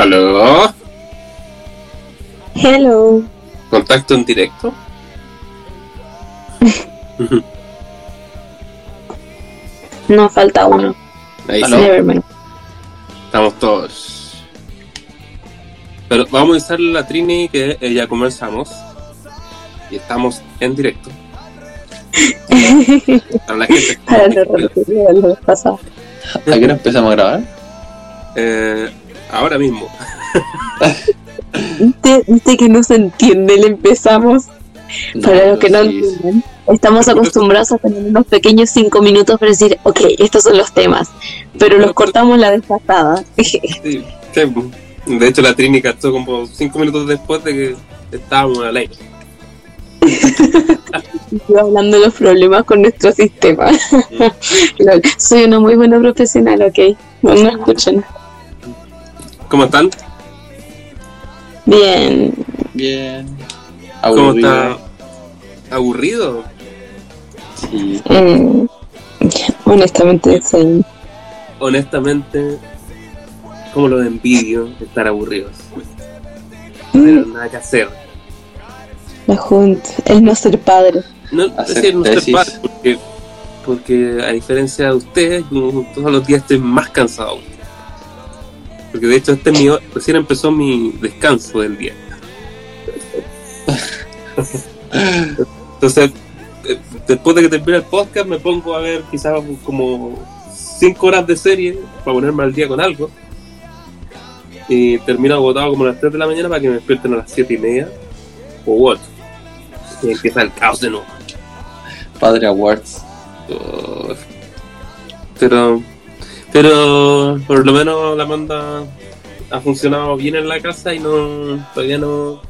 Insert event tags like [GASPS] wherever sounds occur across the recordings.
¿Aló? Hello. ¿Contacto en directo? [LAUGHS] No, falta uno. Ahí sí, estamos todos. Pero vamos a usar la Trini que eh, ya comenzamos. Y estamos en directo. [LAUGHS] Para la gente Para no vez pasada. ¿A qué hora empezamos a grabar? Eh, ahora mismo. ¿Viste, viste que no se entiende el empezamos? Para los que no sí, entienden, estamos acostumbrados a tener unos pequeños cinco minutos para decir, ok, estos son los temas, pero los cortamos la vez pasada. [LAUGHS] Sí, sí. De hecho, la Trini cachó como 5 minutos después de que estábamos al aire. Estoy hablando de los problemas con nuestro sistema. [LAUGHS] Lol, Soy una muy buena profesional, ok. No, no escuchen. ¿Cómo están? Bien. Bien. ¿Cómo Aburrido. está? ¿Aburrido? Sí. Mm, honestamente, sí. Honestamente, como los envidio de estar aburridos. No tener nada que hacer. La junta, el no ser padre. No, Hacer es decir, no tesis. padre, porque, porque a diferencia de ustedes, todos los días estoy más cansado. Porque de hecho este es mi, recién empezó mi descanso del día. Entonces, eh, después de que termine el podcast, me pongo a ver quizás como 5 horas de serie para ponerme al día con algo. Y termino agotado como a las 3 de la mañana para que me despierten a las 7 y media o 8. Y empieza el caos de nuevo. Padre Awards. Oh, Pero, pero por lo menos la manda ha funcionado bien en la casa y no todavía no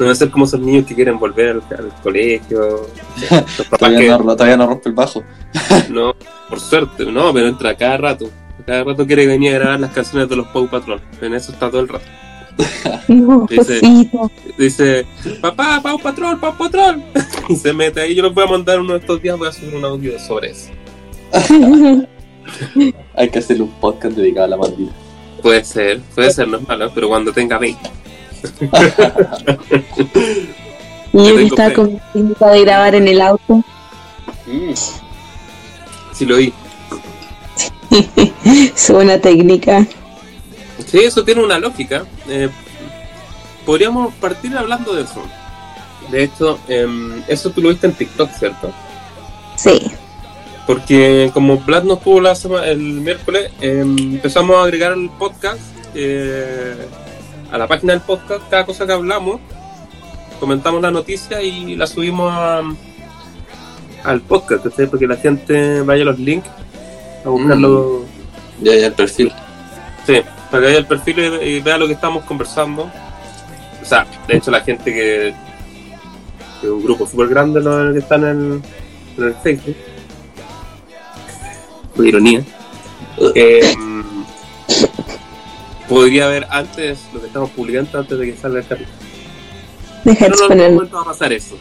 no va a ser como esos niños que quieren volver al, al colegio. [LAUGHS] Todavía, que no, todavía no rompe el bajo. [LAUGHS] no, por suerte, no, pero entra cada rato. Cada rato quiere venir a grabar las canciones de los Pau Patrol. En eso está todo el rato. [LAUGHS] No, Dice-. Dice, papá, Pau Patrol, Pau Patrol. y se mete ahí. Yo les voy a mandar uno de estos días, voy a subir un audio sobre eso. [LAUGHS] Hay que hacerle un podcast dedicado a la maldita. Puede ser, puede ser, no es malo, pero cuando tenga 20. [LAUGHS] Y estaba fe. con mi técnica de grabar en el auto. Sí lo vi. Es buena técnica. Sí, eso tiene una lógica. Eh, podríamos partir hablando de eso. De hecho, em, eso tú lo viste en TikTok, ¿cierto? Sí. Porque como Vlad nos tuvo la sema- el miércoles, em, empezamos a agregar el podcast eh, a la página del podcast, cada cosa que hablamos, comentamos la noticia y la subimos a- al podcast, ¿cachai? Porque la gente vaya a los links a buscarlo. Ya, ya el perfil. Sí, para que vaya el perfil y, y vea lo que estamos conversando. O sea, de hecho la gente que, que es un grupo súper grande lo que está en el, en el Facebook. Con ironía. Eh, podría ver antes lo que estamos publicando antes de que salga el capítulo. Deja de Pero no en algún momento va a pasar eso.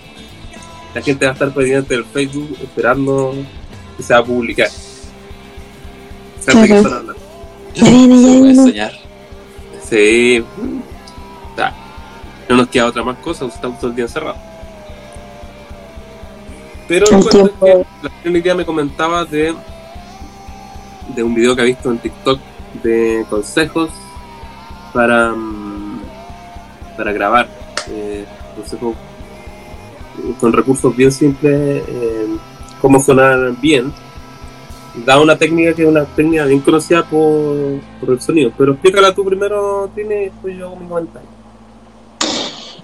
La gente va a estar pendiente del Facebook esperando que se va a publicar. Fíjate que Claro. están hablando. Ya viene, ya Se puede viene. soñar. Sí. No nos queda otra más cosa, estamos todo el día encerrados. Pero El es tiempo. que la primera idea me comentaba de, de un video que ha visto en TikTok de consejos para, mm, para grabar. Eh, consejos con recursos bien simples, eh, cómo sonar bien. Da una técnica que es una técnica bien conocida por, por el sonido. Pero explícala tú primero, Tine, y yo hago mi.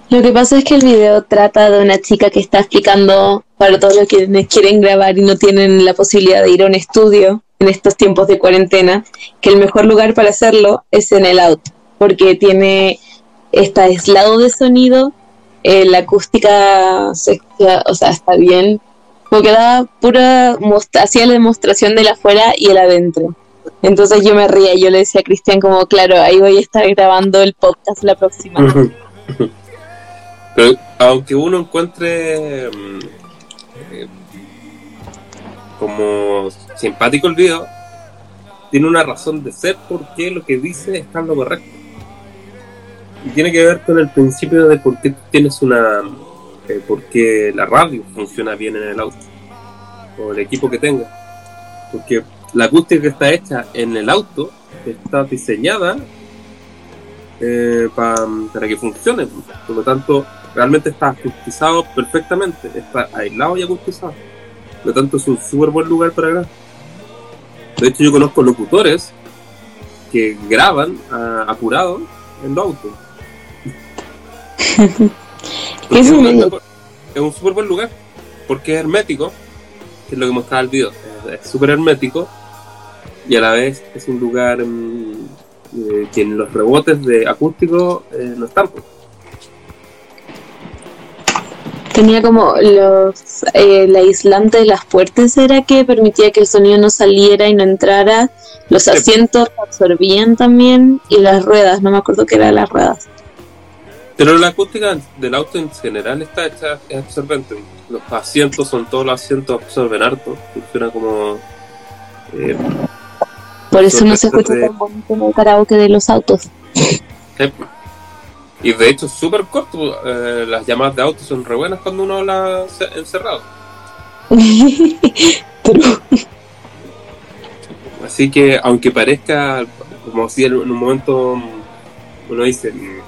Lo que pasa es que el video trata de una chica que está explicando para todos los que quieren grabar y no tienen la posibilidad de ir a un estudio en estos tiempos de cuarentena, que el mejor lugar para hacerlo es en el auto, porque tiene está aislado de sonido, eh, la acústica o sea, está bien, como que da pura, hacía la demostración del afuera y el adentro. Entonces yo me reía, yo le decía a Cristian como, claro, ahí voy a estar grabando el podcast la próxima. [LAUGHS] Pero aunque uno encuentre mm, eh, como simpático el video, tiene una razón de ser porque lo que dice está lo correcto. Y tiene que ver con el principio de por qué tienes una. eh, por qué la radio funciona bien en el auto. O el equipo que tenga. Porque la acústica que está hecha en el auto está diseñada eh, pa- para que funcione. Por lo tanto, realmente está acustizado perfectamente. Está aislado y acustizado. Por lo tanto, es un súper buen lugar para grabar. De hecho, yo conozco locutores que graban apurados en los autos. [LAUGHS] Es un- es un súper buen lugar. Porque es hermético, que es lo que mostraba el video. Es- súper hermético y a la vez es un lugar mm, eh, que en los rebotes de acústico eh, no están. Tenía como los eh, el aislante de las puertas era que permitía que el sonido no saliera y no entrara. Los asientos absorbían también y las ruedas, no me acuerdo qué eran las ruedas. Pero la acústica del auto en general está hecha es absorbente. Los asientos son todos los asientos absorben harto. Funciona como eh, Por eso no se escucha de- tan bonito en el karaoke de los autos. Y de hecho es súper corto. eh, las llamadas de auto son re buenas cuando uno habla ce- encerrado. [LAUGHS] Así que aunque parezca como si en un momento uno dice, mm,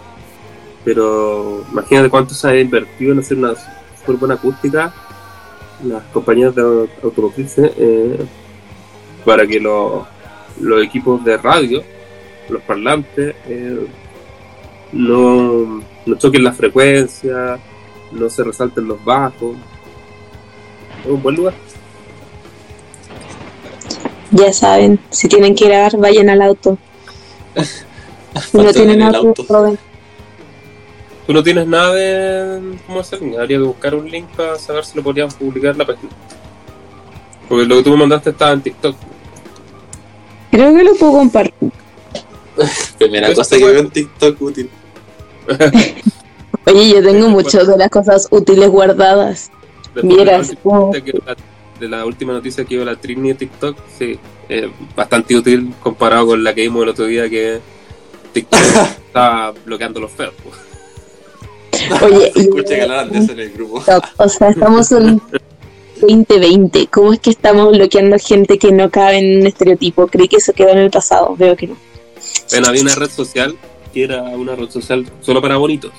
pero imagínate cuánto se ha invertido en hacer una súper buena acústica las compañías de au- automotrices eh, para que los, los equipos de radio, los parlantes, eh, no, no choquen la frecuencia, no se resalten los bajos. Es un buen lugar. Ya saben, si tienen que grabar, vayan al auto. [LAUGHS] Si no tienen en el auto, auto. Tú no tienes nada de cómo hacer, habría que buscar un link para saber si lo podríamos publicar en la página. Porque lo que tú me mandaste estaba en TikTok. Creo que lo puedo compartir. [LAUGHS] Primera Esto cosa que fue- veo en TikTok útil. [LAUGHS] Oye, yo tengo muchas de las cosas útiles guardadas. Después de la Vieras, última como- noticia que- de la última noticia que dio la Trini de TikTok, sí, eh, bastante útil comparado con la que vimos el otro día que TikTok [LAUGHS] estaba bloqueando los feos. pues. Oye, Se escucha que hablaban de eso en el grupo. O sea, estamos en 2020. ¿Cómo es que estamos bloqueando gente que no cabe en un estereotipo? Creí que eso quedó en el pasado. Veo que no. Bueno, había una red social que era una red social solo para bonitos.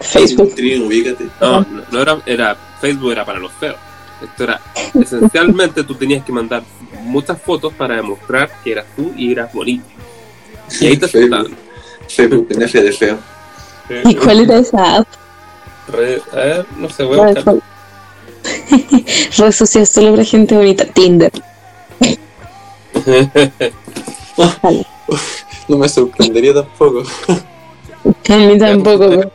Facebook. Trin, ubícate. No, no, no era, era Facebook era para los feos. Esto era esencialmente tú tenías que mandar muchas fotos para demostrar que eras tú y eras bonito. Y ahí te aceptaban. Facebook, NF de feo. ¿Y cuál era esa app? Re- a ver, no sé, voy a buscar. [LAUGHS] Red social solo para gente bonita. Tinder. [LAUGHS] Vale. [LAUGHS] No me sorprendería tampoco. A mí tampoco. pero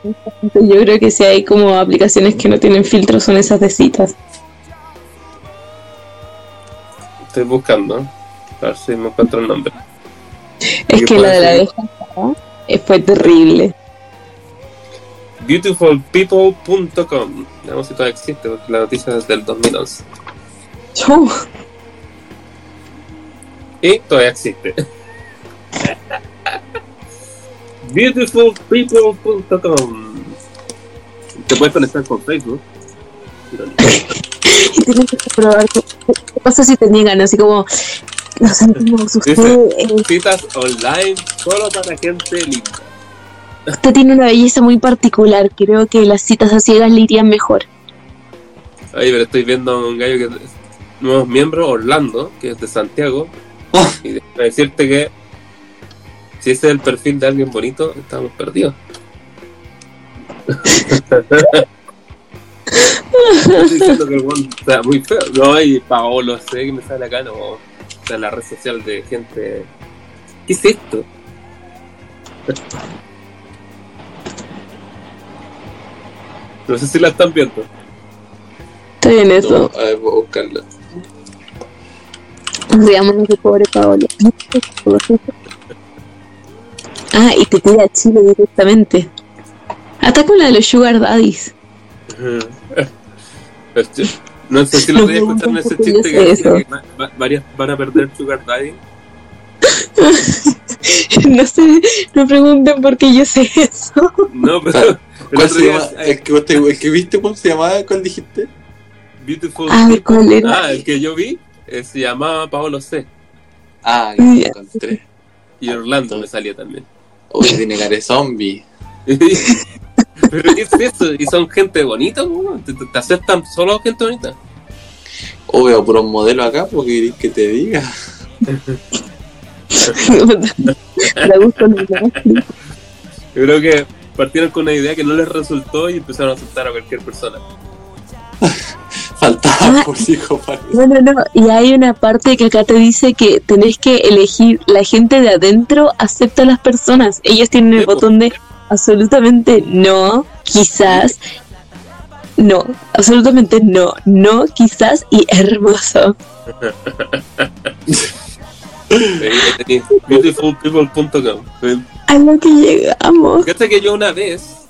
Yo creo que si hay como aplicaciones que no tienen filtros son esas de citas. Estoy buscando. A ver si me encuentro el nombre. Es ¿Qué que la de la pasada, eh, fue terrible. Beautifulpeople.com. Veamos si todavía existe, porque la noticia es del 2011. Chu. Y todavía existe. Beautifulpeople.com. Te puedes conectar con Facebook. Y tienes que probar qué pasa si te niegan, así como lo sentimos, usted, eh, Citas online solo para gente linda. usted tiene una belleza muy particular, creo que las citas a ciegas le irían mejor. Oye, pero estoy viendo a un gallo que es nuevos miembros, Orlando, que es de Santiago. [LAUGHS] Y decirte que si ese es el perfil de alguien bonito, estamos perdidos. [LAUGHS] Estoy diciendo que el sea muy feo. No, y Paolo, sé que me sale acá, no. O sea, la red social de gente. ¿Qué es esto? No sé si la están viendo. Estoy en eso. No, a ver, voy a buscarla. Riámonos de pobre Paolo. [LAUGHS] Ah, y te tira a Chile directamente. Hasta con la de los Sugar Daddies. [LAUGHS] No sé si lo voy a escuchar en ese ¿Por qué chiste que sé decía eso? que va- va- varias van a perder Sugar Daddy. [LAUGHS] no sé, no pregunten por qué yo sé eso. No, pero. el ¿Cuál otro se llama? El que, el que viste, ¿cómo se llamaba? ¿Cuál dijiste? Beautiful Ah. ¿cuál era? Ah, el que yo vi eh, se llamaba Paolo C. Ah, lo encontré. Y Orlando me salía también. Uy, tiene cara de zombie. Pero ¿qué es eso? Y son gente bonita, te, te- aceptan solo gente bonita. O veo puros modelos acá, porque querés que te diga. Me gusta. Yo creo que partieron con una idea que no les resultó y empezaron a aceptar a cualquier persona. [LAUGHS] Faltaba Ah. por. No, no, no. Y hay una parte que acá te dice que tenés que elegir la gente de adentro acepta a las personas. Ellos tienen el Sí, po. botón de absolutamente no, quizás, no, absolutamente no, no, quizás y hermoso. Beautifulpeople.com. A lo que llegamos. Fíjate que yo una vez,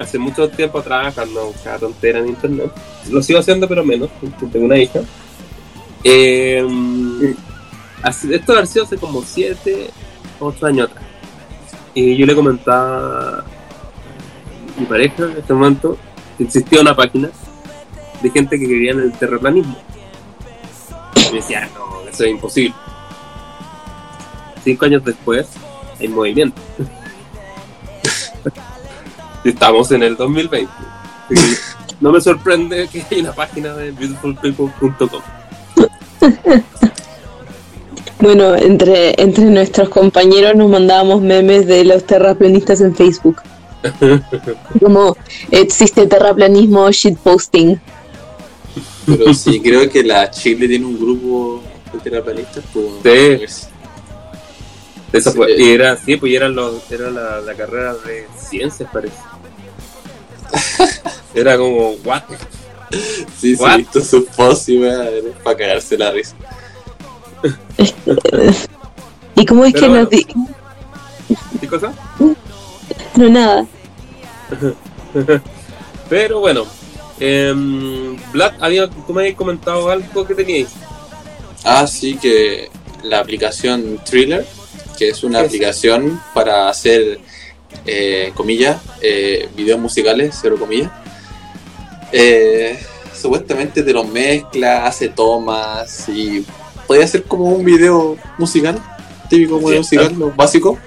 hace mucho tiempo trabajando cada tontera en internet, lo sigo haciendo pero menos, porque tengo una hija. Eh, esto ha sido hace como 7, 8 años atrás. Y yo le comentaba a mi pareja en este momento que existía una página de gente que quería en el terraplanismo. Y me decía, no, eso es imposible. Cinco años después, hay movimiento. [LAUGHS] Estamos en el 2020. Así que No me sorprende que hay una página de beautifulpeople.com. Bueno, entre, entre nuestros compañeros nos mandábamos memes de los terraplanistas en Facebook. [LAUGHS] Como existe terraplanismo shitposting. Pero sí, creo que la Chile tiene un grupo de terraplanistas. Pues, Esa Sí. fue, y era, sí, pues y eran los, era la, la carrera de ciencias, parece. [LAUGHS] Era como, what? Sí, sí, What? he visto sus posts y para cagarse la risa. [LAUGHS] ¿Y cómo es Pero que bueno. nos di... ¿Qué cosa? No, nada. [LAUGHS] Pero bueno, em, Vlad, había, tú me habías comentado algo que teníais. Ah, sí, que la aplicación Thriller, que es una Sí. aplicación para hacer, eh, comillas, eh, videos musicales, cero comillas. Eh, supuestamente te los mezcla, hace tomas y podría ser como un video musical, típico Sí, video musical, lo básico.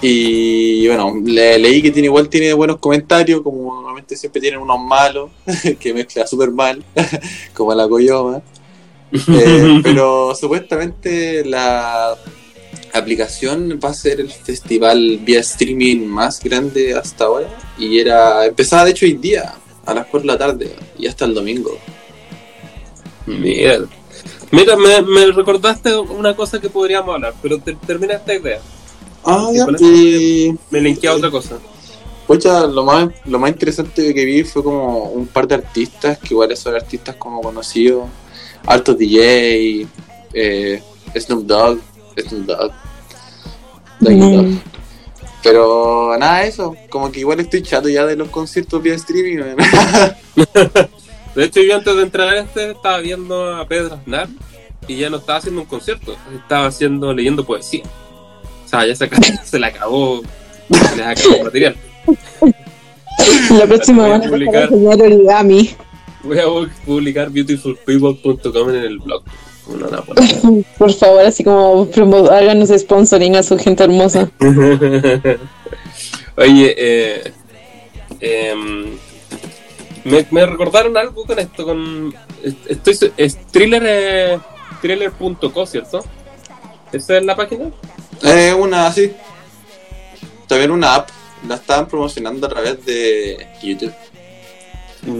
Y bueno, le- leí que tiene igual tiene buenos comentarios, como normalmente siempre tienen unos malos, [LAUGHS] que mezcla súper mal, [LAUGHS] como la Coyoma. [LAUGHS] Eh, pero supuestamente la aplicación va a ser el festival vía streaming más grande hasta ahora. Y era empezaba de hecho hoy día, a las 4 de la tarde, y hasta el domingo. Mira, mira me, me recordaste una cosa que podríamos hablar, pero te- termina esta idea. Ah, ya. Y Me linké a otra cosa. pucha, lo más, lo más interesante que vi fue como un par de artistas, que igual son artistas como conocidos, Alto DJ, eh, Snoop Dogg, Dogg. Mm. Pero nada, eso, como que igual estoy chato ya de los conciertos vía streaming. [LAUGHS] De hecho, yo antes de entrar a este estaba viendo a Pedro Aznar y ya no estaba haciendo un concierto, estaba haciendo, leyendo poesía. O sea, ya se, [LAUGHS] le acabó, se les acabó el [LAUGHS] material. La próxima Voy a van a publicar. Voy a publicar beautifulpeople.com en el blog. [LAUGHS] Por favor, así como promo- háganos sponsoring a su gente hermosa. [LAUGHS] Oye, eh, em, me, me recordaron algo con esto, con estoy es thriller eh, thriller.co, ¿cierto? ¿Esa es la página? Eh, una así. También una app. La estaban promocionando a través de YouTube.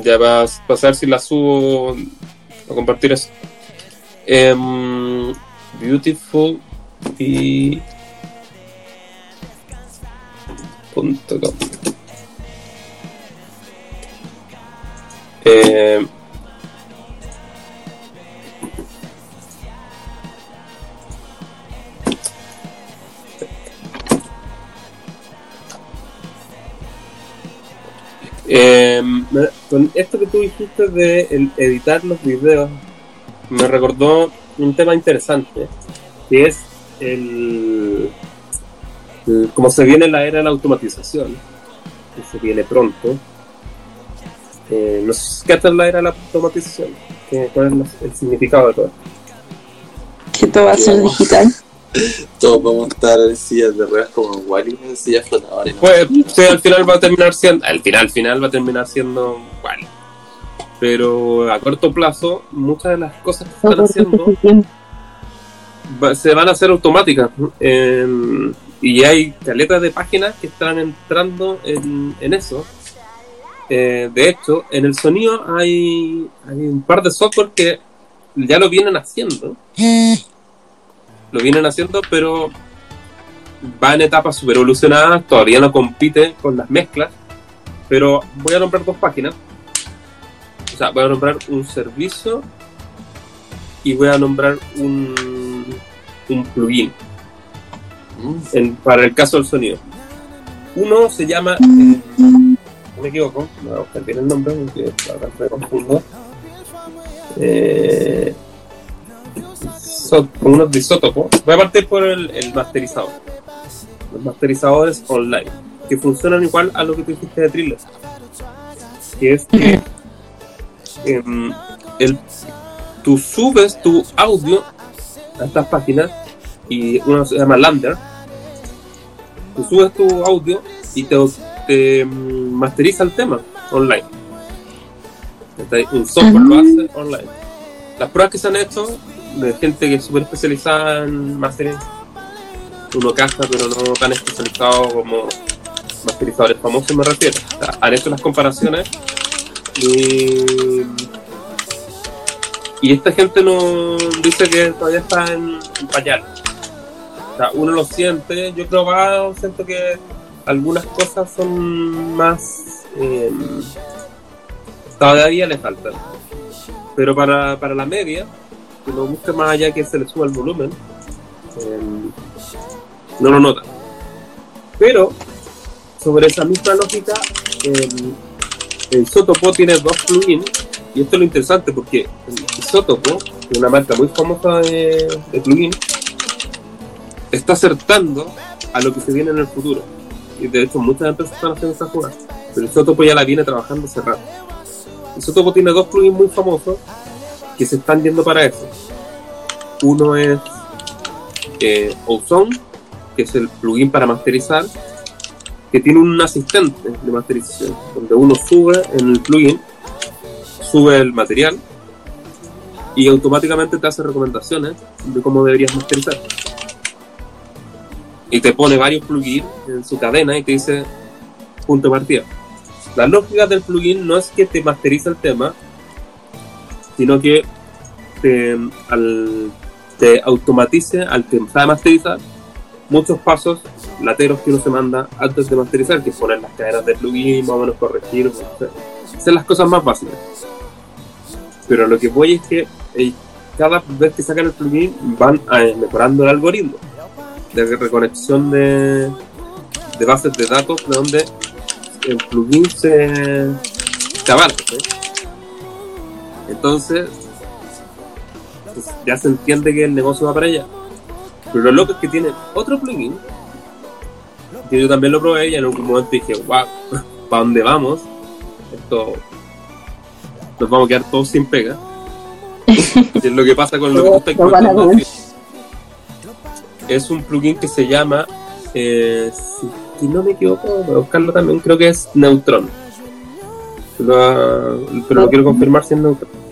Ya va a pasar si la subo a compartir eso. Em, beautiful y punto com. Em, me- con esto que tú dijiste de editar los videos, me recordó un tema interesante, que es el, el- como se viene la era de la automatización, que se viene pronto, eh, no sé qué es la era de la automatización, ¿Qué- cuál es la- el significado de todo esto. Que todo va a ser digital. [LAUGHS] Todos vamos a estar en sillas de ruedas como en Wally, en sillas flotadoras. ¿no? Pues sí, al final va a terminar siendo, al final, al final va a terminar siendo igual. Pero a corto plazo, muchas de las cosas que están haciendo va- se van a hacer automáticas. Eh, y hay caletas de páginas que están entrando en, en eso. Eh, de hecho, en el sonido hay, hay un par de software que ya lo vienen haciendo. Lo vienen haciendo, pero va en etapas super evolucionadas, todavía no compite con las mezclas. Pero voy a nombrar dos páginas. O sea, voy a nombrar un servicio y voy a nombrar un, un plugin Mm. en- para el caso del sonido. Uno se llama, eh, no me equivoco, me voy a buscar bien el nombre porque ahora me confundo. Eh, so- uno de isótopo. Voy a partir por el, el masterizador. Los masterizadores online, que funcionan igual a lo que tú dijiste de Thriller. Que es que em, el, tú subes tu audio a estas páginas y uno se llama Lander. Tú subes tu audio y te, te mm, masteriza el tema online. Un software lo hace online. Las pruebas que se han hecho de gente que es súper especializada en mastering, uno caza, pero no tan especializado como masterizadores famosos, me refiero. O sea, han hecho las comparaciones y y esta gente no dice que todavía está en, en. O sea, uno lo siente, yo creo que siento que algunas cosas son más eh, todavía le faltan. Pero para, para la media, que lo busque más allá que se le suba el volumen, eh, no lo nota. Pero sobre esa misma lógica, el, el Sotopo tiene dos plugins y esto es lo interesante porque Isotopo, que es una marca muy famosa de, de plugin, está acertando a lo que se viene en el futuro. Y de hecho muchas empresas están haciendo esa jugada. Pero Isotopo ya la viene trabajando hace rato. Isotopo tiene dos plugins muy famosos que se están yendo para eso. Uno es eh, Ozone, que es el plugin para masterizar, que tiene un asistente de masterización, donde uno sube en el plugin sube el material y automáticamente te hace recomendaciones de cómo deberías masterizar. Y te pone varios plugins en su cadena y te dice punto de partida. La lógica del plugin no es que te masterice el tema, sino que te, al- te automatice al que sabe masterizar muchos pasos lateros que uno se manda antes de masterizar, que es poner las cadenas de plugin, más o menos corregir, hacer las cosas más básicas. Pero lo que voy es que eh, cada vez que sacan el plugin van eh, mejorando el algoritmo de reconexión de, bases de datos de donde el plugin se, se abarca. ¿sí? Entonces, pues, ya se entiende que el negocio va para allá. Pero lo loco es que tiene otro plugin que yo también lo probé y en algún momento dije, wow, [LAUGHS] ¿para dónde vamos? Esto nos vamos a quedar todos sin pega. Y es lo que pasa con lo que [LAUGHS] tú estás contando. Es un plugin que se llama, eh, si, si no me equivoco, voy a buscarlo también, creo que es Neutron. Pero lo quiero confirmar si es Neutron.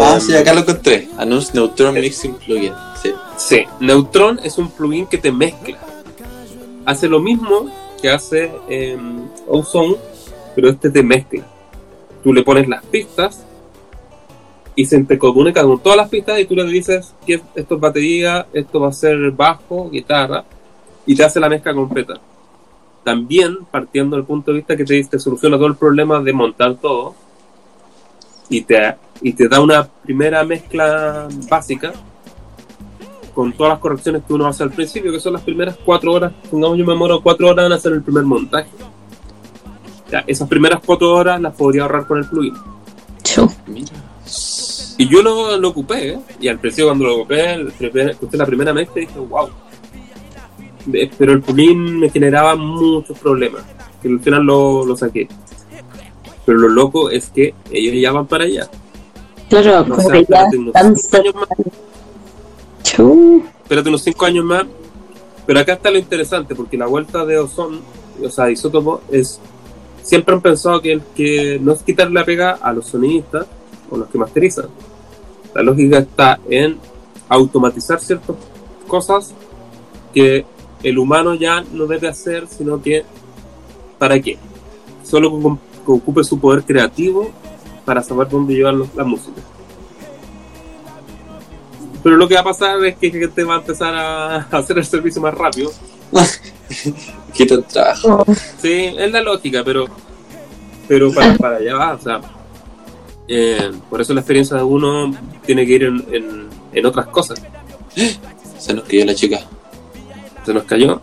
Ah, Em, sí, acá lo encontré. Announce Neutron Mixing Plugin. Sí. Neutron es un plugin que te mezcla. Hace lo mismo que hace eh, Ozone, pero este te mezcla. Tú le pones las pistas y se te con todas las pistas y tú le dices que esto es batería, esto va a ser bajo, guitarra y te hace la mezcla completa. También partiendo del punto de vista que te, te soluciona todo el problema de montar todo y te, y te da una primera mezcla básica con todas las correcciones que uno hace al principio, que son las primeras cuatro horas, pongamos yo me demoro cuatro horas en hacer el primer montaje. Ya, esas primeras cuatro horas las podría ahorrar con el plugin. Y yo lo, lo ocupé, ¿eh? y al principio cuando lo ocupé, el primer- escuché la primera vez que dije, wow. De- Pero el plugin me generaba muchos problemas, que al final lo, lo saqué. Pero lo loco es que ellos ya van para allá. Claro, O como sea, que ya espérate unos están Chu. espérate unos cinco años más. Pero acá está lo interesante, porque la vuelta de Ozone, o sea, Isótopo, es. Siempre han pensado que el que no es quitarle la pega a los sonidistas o los que masterizan. La lógica está en automatizar ciertas cosas que el humano ya no debe hacer, sino que. ¿Para qué? Solo que, ocupe su poder creativo para saber dónde llevar la música. Pero lo que va a pasar es que gente va a empezar [LAUGHS] a hacer el servicio más rápido. [LAUGHS] Quita el trabajo. Sí, es la lógica, pero pero para, para allá va. O sea, eh, por eso la experiencia de uno tiene que ir en, en, en otras cosas. [GASPS] Se nos cayó la chica. Se nos cayó.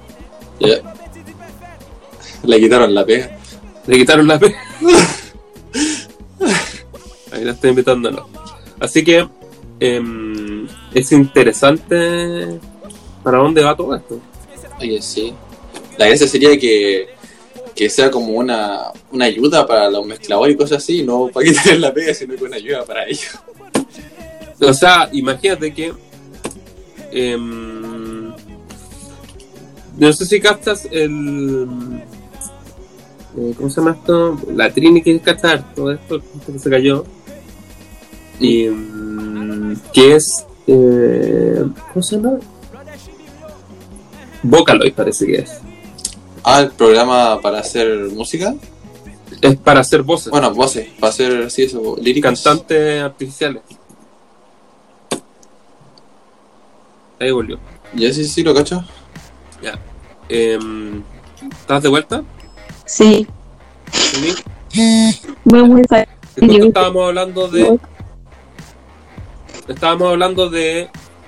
Le quitaron la pega. le quitaron la P. [LAUGHS] Ahí la estoy invitándolo. Así que em, es interesante para dónde va todo esto. Oye, sí. La gracia sería que, que sea como una, una ayuda para los mezcladores y cosas así, no para quitarles la pega, sino que una ayuda para ellos. O sea, imagínate que. em, no sé si captas el. eh, ¿Cómo se llama esto? La Trini que cachar todo esto, esto que se cayó. Y. que es. eh, ¿Cómo se llama? Vocaloid parece que es. Ah, el programa para hacer música. Es para hacer voces. Bueno, voces, para hacer, sí, eso, líricas. cantantes artificiales. Ahí volvió. Ya sí, sí, lo cacho. Ya. Em, ¿Estás de vuelta? Sí, Sí. muy, muy fácil. Justo Yo- estábamos hablando de. Estábamos hablando de.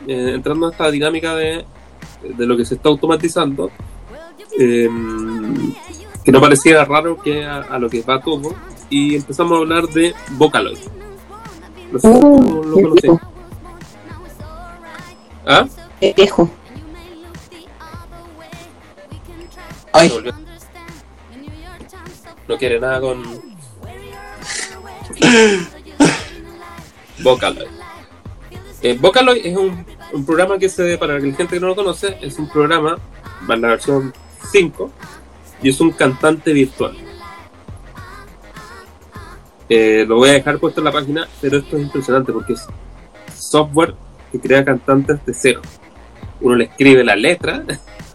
eh, entrando a esta dinámica de, de lo que se está automatizando. em, que no pareciera raro que a, a lo que va todo. Y empezamos a hablar de Vocaloid. No sé Uh, lo viejo, ¿Ah? qué viejo. Ay. No quiere nada con. [LAUGHS] Vocaloid. Eh, Vocaloid es un, un programa que se, para la gente que no lo conoce, es un programa, en la versión 5, y es un cantante virtual. Eh, lo voy a dejar puesto en la página, pero esto es impresionante porque es software que crea cantantes de cero. Uno le escribe la letra,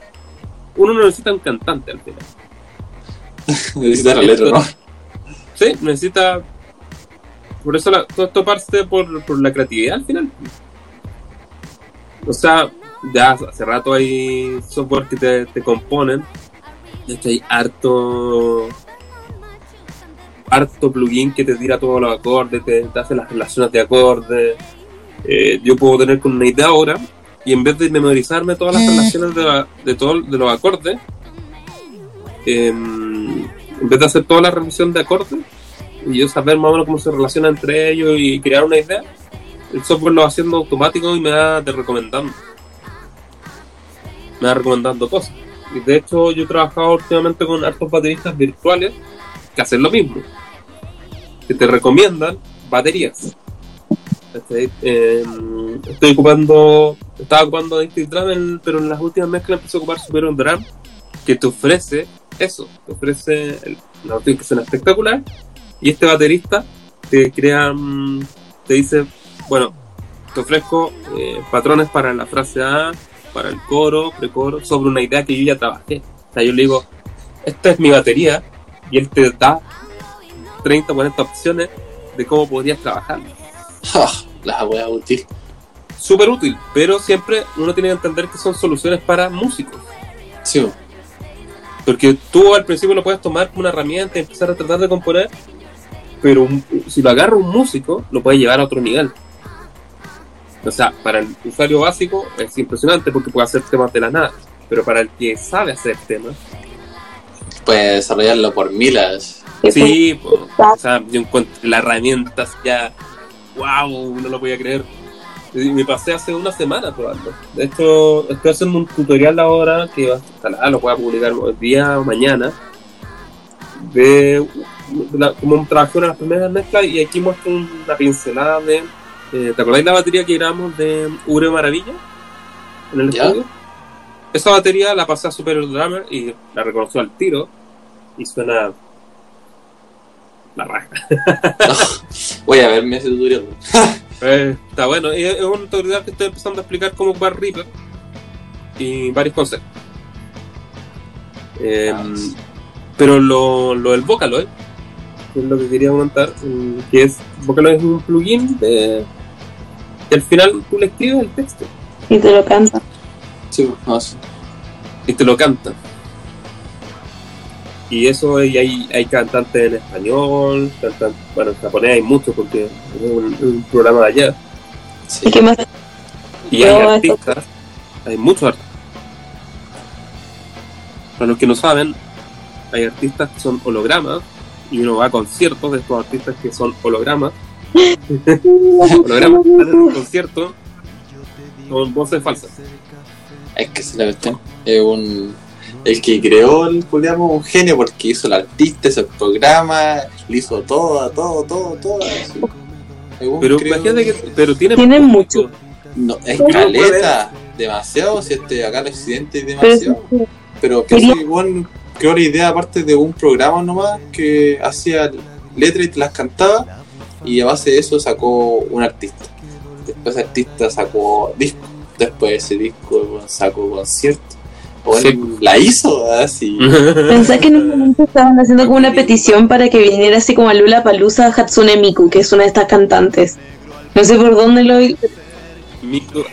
[LAUGHS] uno no necesita un cantante al final. [LAUGHS] necesita la letra, ¿no? [LAUGHS] Sí, necesita. Por eso la- todo esto parte por, por la creatividad al final. O sea, ya hace rato hay software que te, te componen. De hecho, hay harto. Harto plugin que te tira todos los acordes, te, te hace las relaciones de acordes. Eh, yo puedo tener con una idea ahora y en vez de memorizarme todas las relaciones de, la- de, todo, de los acordes, em, en vez de hacer toda la revisión de acordes y yo saber más o menos cómo se relaciona entre ellos y crear una idea, el software lo va haciendo automático y me da de recomendando. Me va recomendando cosas. Y de hecho yo he trabajado últimamente con hartos bateristas virtuales que hacen lo mismo. Que te recomiendan baterías. Eh, estoy ocupando, estaba ocupando Addictive Drum, pero en las últimas mezclas empecé a ocupar Super Drum, que te ofrece eso, te ofrece el- una notificación espectacular, y este baterista te crea, mm, te dice, bueno, te ofrezco eh, patrones para la frase A, para el coro, precoro, sobre una idea que yo ya trabajé. O sea, yo le digo, esta es mi batería, y él te da 30 o 40 opciones de cómo podrías trabajar. Ah, la wea útil. súper útil, pero siempre uno tiene que entender que son soluciones para músicos. Sí. Porque tú al principio lo puedes tomar como una herramienta y empezar a tratar de componer, pero un- si lo agarra un músico, lo puede llevar a otro nivel. O sea, para el usuario básico es impresionante porque puede hacer temas de la nada, pero para el que sabe hacer temas, puede desarrollarlo por milas. sí, po, o sea, yo encuentro las herramientas ya wow, no lo podía creer. Y me pasé hace una semana probando. De hecho, estoy haciendo un tutorial ahora que va- ojalá lo pueda publicar hoy día o mañana. De la- como trabajé en las primeras mezclas y aquí muestro una pincelada de. eh, ¿Te acordáis la batería que grabamos de Ure Maravilla? En el ¿Ya? estudio. Esa batería la pasé a Super Drummer y la reconoció al tiro. Y suena. La raja. [LAUGHS] Voy a verme ese tutorial. [LAUGHS] Eh, está bueno, es es un tutorial que estoy empezando a explicar cómo ocupar Reaper y varios conceptos. Eh, Ah. pero lo, lo del Vocaloid, que es lo que quería comentar, que es Vocaloid es un plugin de, que al final tú le escribes el texto Y te lo canta. Sí, no, sí. y te lo canta. Y eso, y hay, hay cantantes en español, cantantes, bueno, en japonés hay muchos porque es un, un programa de allá. Sí. ¿Y qué más? Y hay artistas, hay muchos artistas. Para los que no saben, hay artistas que son hologramas y uno va a conciertos de estos artistas que son hologramas. [LAUGHS] hologramas salen en un concierto con voces falsas. Es que se la cuestión. Es un. El que creó el Julián un genio porque hizo el artista, hizo el programa, le hizo todo, todo, todo, todo. así. Pero creo- imagínate que. Pero tiene Tienen mucho. No, es Pero caleta. Demasiado, si este acá el accidente es Pero demasiado. sí, Pero que ese igual la idea aparte de un programa nomás que hacía letras y te las cantaba y a base de eso sacó un artista. Después ese artista sacó disco, después ese disco sacó concierto. O él Sí. la hizo así. [LAUGHS] Pensé que en un momento estaban haciendo como una petición para que viniera así como a Lula Palusa Hatsune Miku, que es una de estas cantantes. No sé por dónde lo vi. Miku,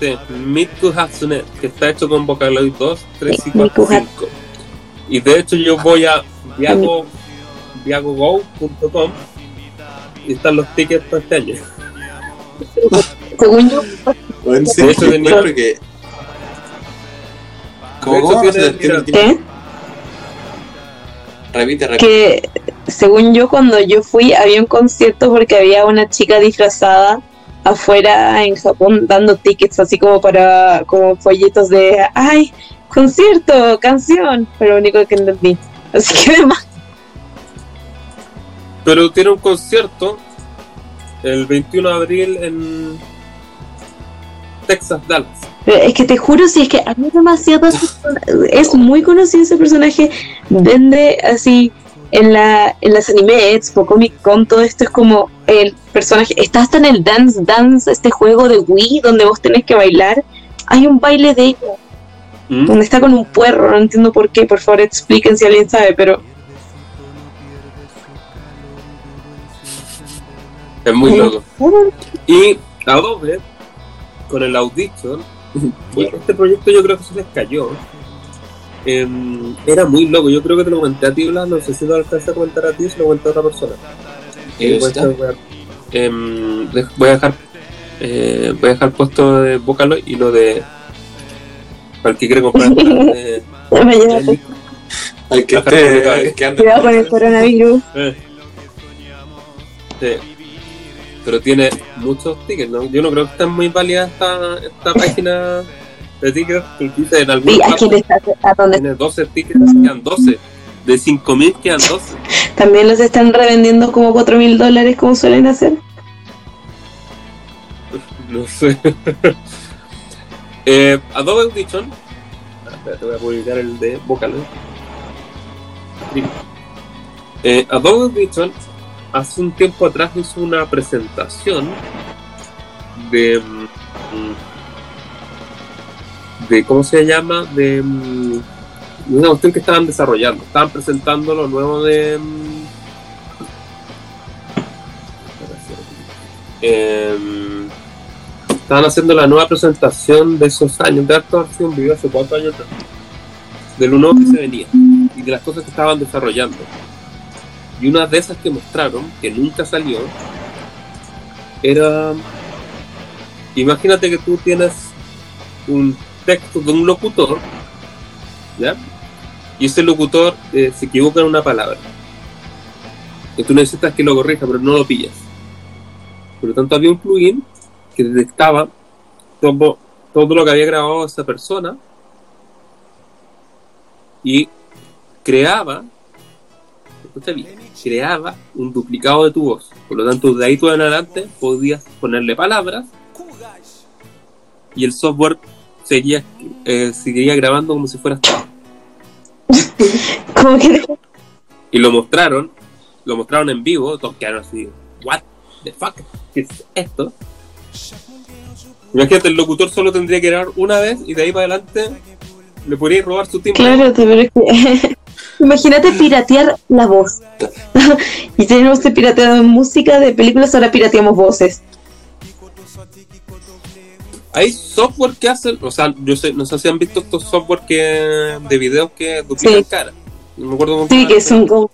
sí, Miku Hatsune, que está hecho con Vocaloid 2, 3 y 4 Miku 5. Y de hecho yo voy a viago, viagogo.com y están los tickets para este año. Según yo, repite. que según yo cuando yo fui había un concierto porque había una chica disfrazada afuera en Japón dando tickets así como para como folletos de ay concierto canción pero lo único que entendí así que además Pero tiene un concierto el 21 de abril en Texas, Dallas. pero es que te juro si es que a mí demasiado es muy conocido ese personaje vende así en la en las anime expo comic con todo esto es como el personaje está hasta en el dance dance este juego de Wii donde vos tenés que bailar hay un baile de ella ¿Mm? donde está con un puerro, no entiendo por qué, por favor expliquen si alguien sabe, pero Es muy loco. Y Adobe, con el Audition, bueno, [LAUGHS] este proyecto yo creo que se les cayó. Em, era muy loco, yo creo que te lo comenté a ti, Blas, no sé si lo alcancé a comentar a ti o se lo comenté a otra persona. Eh, a voy a dejar eh, voy a dejar puesto de Vocaloid y lo de para [LAUGHS] el que quiere comprar eh, Al que, esté- al que anda- cuidado con el coronavirus. eh. Sí. Pero tiene muchos tickets, ¿no? Yo no creo que esté muy válida esta, esta página de tickets, dice en algún Y aquí a donde tiene 12 tickets, quedan 12. De 5.000 quedan 12. también los están revendiendo como 4 mil dólares como suelen hacer. [LAUGHS] No sé. [LAUGHS] eh, Adobe Audition. Ah, te voy a publicar el de Vocaloid. Eh, Adobe Audition hace un tiempo atrás hizo una presentación de. mm, de ¿Cómo se llama? De. mm, una cuestión que estaban desarrollando. Estaban presentando lo nuevo de. mm, estaban haciendo la nueva presentación de esos años, de harto hace un video hace cuatro años atrás, de lo que se venía y de las cosas que estaban desarrollando. Y una de esas que mostraron, que nunca salió, era. Imagínate que tú tienes un texto de un locutor, ¿ya? Y ese locutor eh, se equivoca en una palabra. Y tú necesitas que lo corrija, pero no lo pillas. Por lo tanto, había un plugin que detectaba todo, todo lo que había grabado esa persona y creaba, bien, creaba un duplicado de tu voz. Por lo tanto, de ahí tú en adelante podías ponerle palabras y el software seguía, eh, seguiría grabando como si fueras tú. Como que Y lo mostraron, lo mostraron en vivo, todos quedaron así, what the fuck, ¿qué es esto? Imagínate, el locutor solo tendría que grabar una vez y de ahí para adelante le podría robar su tiempo. Claro, te pero es que- [LAUGHS] Imagínate piratear la voz. [LAUGHS] y tenemos que piratear música de películas, ahora pirateamos voces. Hay software que hacen, o sea, yo sé, no sé si han visto estos software que de videos que duplican Sí. cara. No me acuerdo cómo Sí, que son como...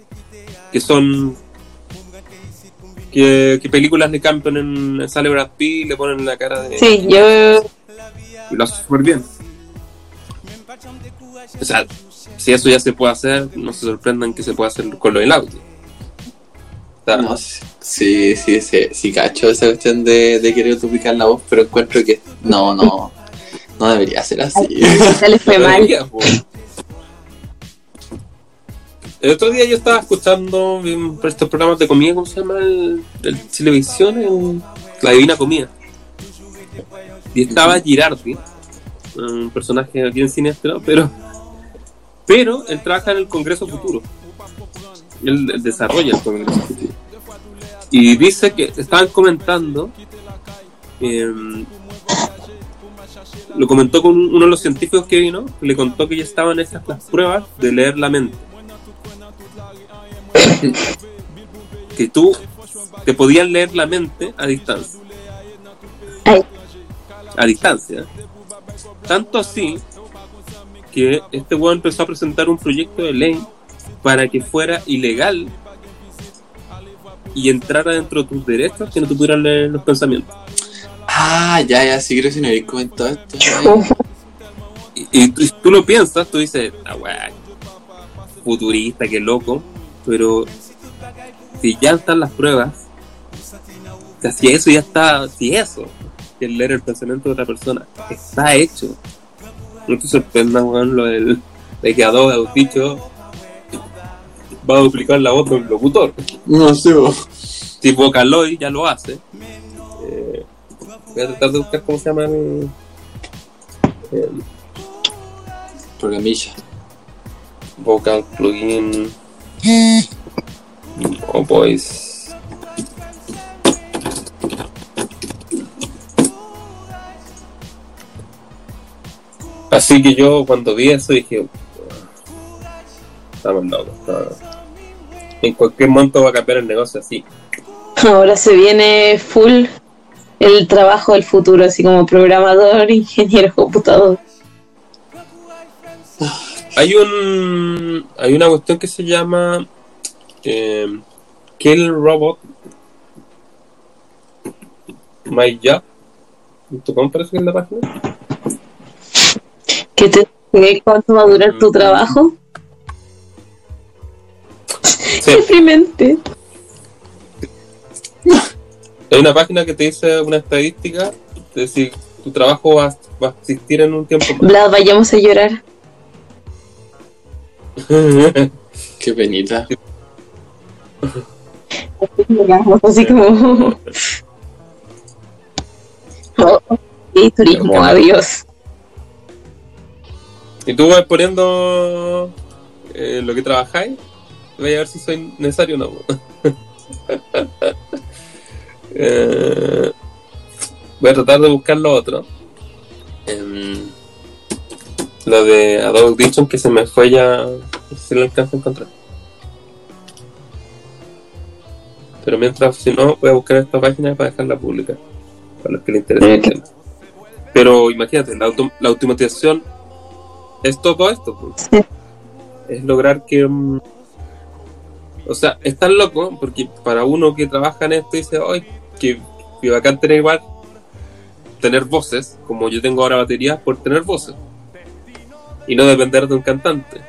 que son que, que películas le cambian en sale Brad Pitt y le ponen la cara de Sí, yo... y lo hace súper bien. O sea, si eso ya se puede hacer, no se sorprendan que se pueda hacer con lo del audio. O sea, No, sí, sí, sí, sí, cacho esa cuestión de, de querer duplicar la voz, pero encuentro que no, no, no debería ser así. Ya le fue [LAUGHS] no mal. debería. El otro día yo estaba escuchando estos programas de comida, ¿cómo se llama? El, el televisión, el- la divina comida. Y estaba Girardi, un personaje bien siniestro, pero pero él trabaja en el Congreso Futuro. Él, desarrolla el Congreso Futuro. Y dice que estaban comentando, em, lo comentó con uno de los científicos que vino, le contó que ya estaban hechas las pruebas de leer la mente. Que tú te podían leer la mente a distancia. Ay. A distancia. Tanto así que este weón empezó a presentar un proyecto de ley para que fuera ilegal y entrara dentro de tus derechos que no te pudieran leer los pensamientos. ah, ya, ya, sí creo que no habéis comentado esto. Y, y tú, y tú lo piensas, tú dices, ah, weá, futurista, qué loco, pero si ya están las pruebas, o sea, si eso ya está, si eso, que leer el pensamiento de otra persona, está hecho, no te sorprendas, weón, lo del, de que Adobe dicho va a duplicar la voz del locutor. No sé, vos. Si Vocaloid ya lo hace, eh, voy a tratar de buscar cómo se llama el, el programilla. vocal plugin o voice así que yo cuando vi eso dije estamos locos está- en cualquier momento va a cambiar el negocio así. [LAUGHS] Ahora se viene full el trabajo del futuro, así como programador, [LAUGHS] ingeniero, computador. Hay un hay una cuestión que se llama eh, Kill Robot My Job.com parece que es la página ¿Qué te cuánto va a durar tu trabajo? Sí. Deprimente. Hay una página que te dice una estadística de si tu trabajo va, va a existir en un tiempo Bla, vayamos a llorar. [LAUGHS] Qué penita. Así como. Oh, sí, turismo, adiós. y tú vas poniendo eh, lo que trabajáis, voy a ver si soy necesario o no. [LAUGHS] Eh, voy a tratar de buscar lo otro. Em, lo de Adobe Audition que se me fue ya. No sé si lo alcanzo a encontrar. Pero mientras, si no, voy a buscar esta página para dejarla pública. Para los que les interese el Ok. tema. Pero imagínate, la, auto- la automatización es todo esto. pues. Sí. Es lograr que. mm, o sea, es tan loco porque para uno que trabaja en esto dice, ¡ay, que, que bacán tener igual! Tener voces, como yo tengo ahora baterías, por tener voces. Y no depender de un cantante.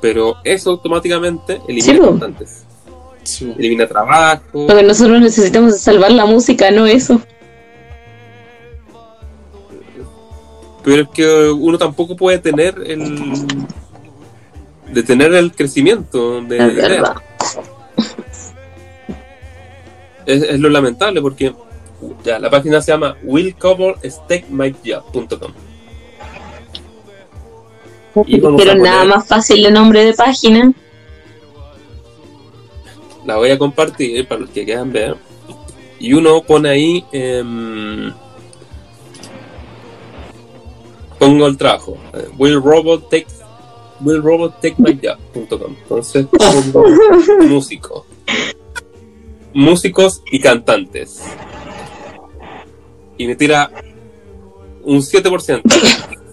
Pero eso automáticamente elimina Sí, cantantes. Sí. elimina trabajo. Lo que nosotros necesitamos es salvar la música, no eso. Pero es que uno tampoco puede tener el. detener el crecimiento de Es verdad. [LAUGHS] Es, es lo lamentable porque ya la página se llama willcoverstatemyjob.com. Pero nada más fácil de nombre de página. La voy a compartir para los que quieran ver. Y uno pone ahí. em, pongo el trabajo. eh, Will Robot take Will Robot take my job.com. Entonces pongo [LAUGHS] músico. Músicos y cantantes. Y me tira un 7%. [LAUGHS]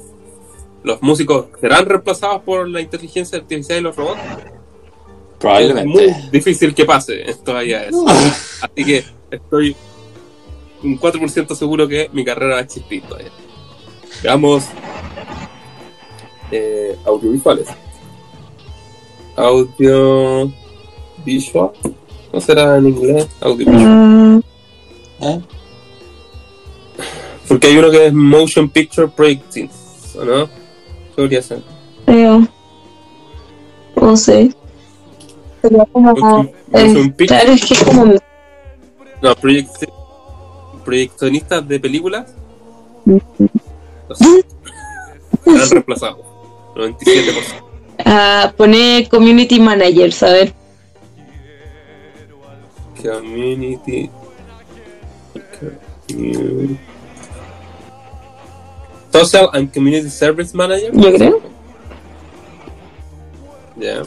Los músicos serán reemplazados por la inteligencia artificial y los robots. Es muy Probablemente. difícil que pase todavía eso. Así que estoy un 4% seguro que mi carrera va a existir todavía. Veamos eh, audiovisuales. Audio visual. ¿No será en inglés? Audiovisual. Mm, ¿Eh? Porque hay uno que es Motion Picture Projecting. ¿O no? ¿Qué debería ser? creo. No sé. Sería como. Motion, eh, claro, es que es como. No, proyec- proyeccionistas de películas. No sé. Serán reemplazados. 97%. Ah, pone community manager, ¿sabes? Community. Community- Social and Community Service Manager. Yo creo. Ya.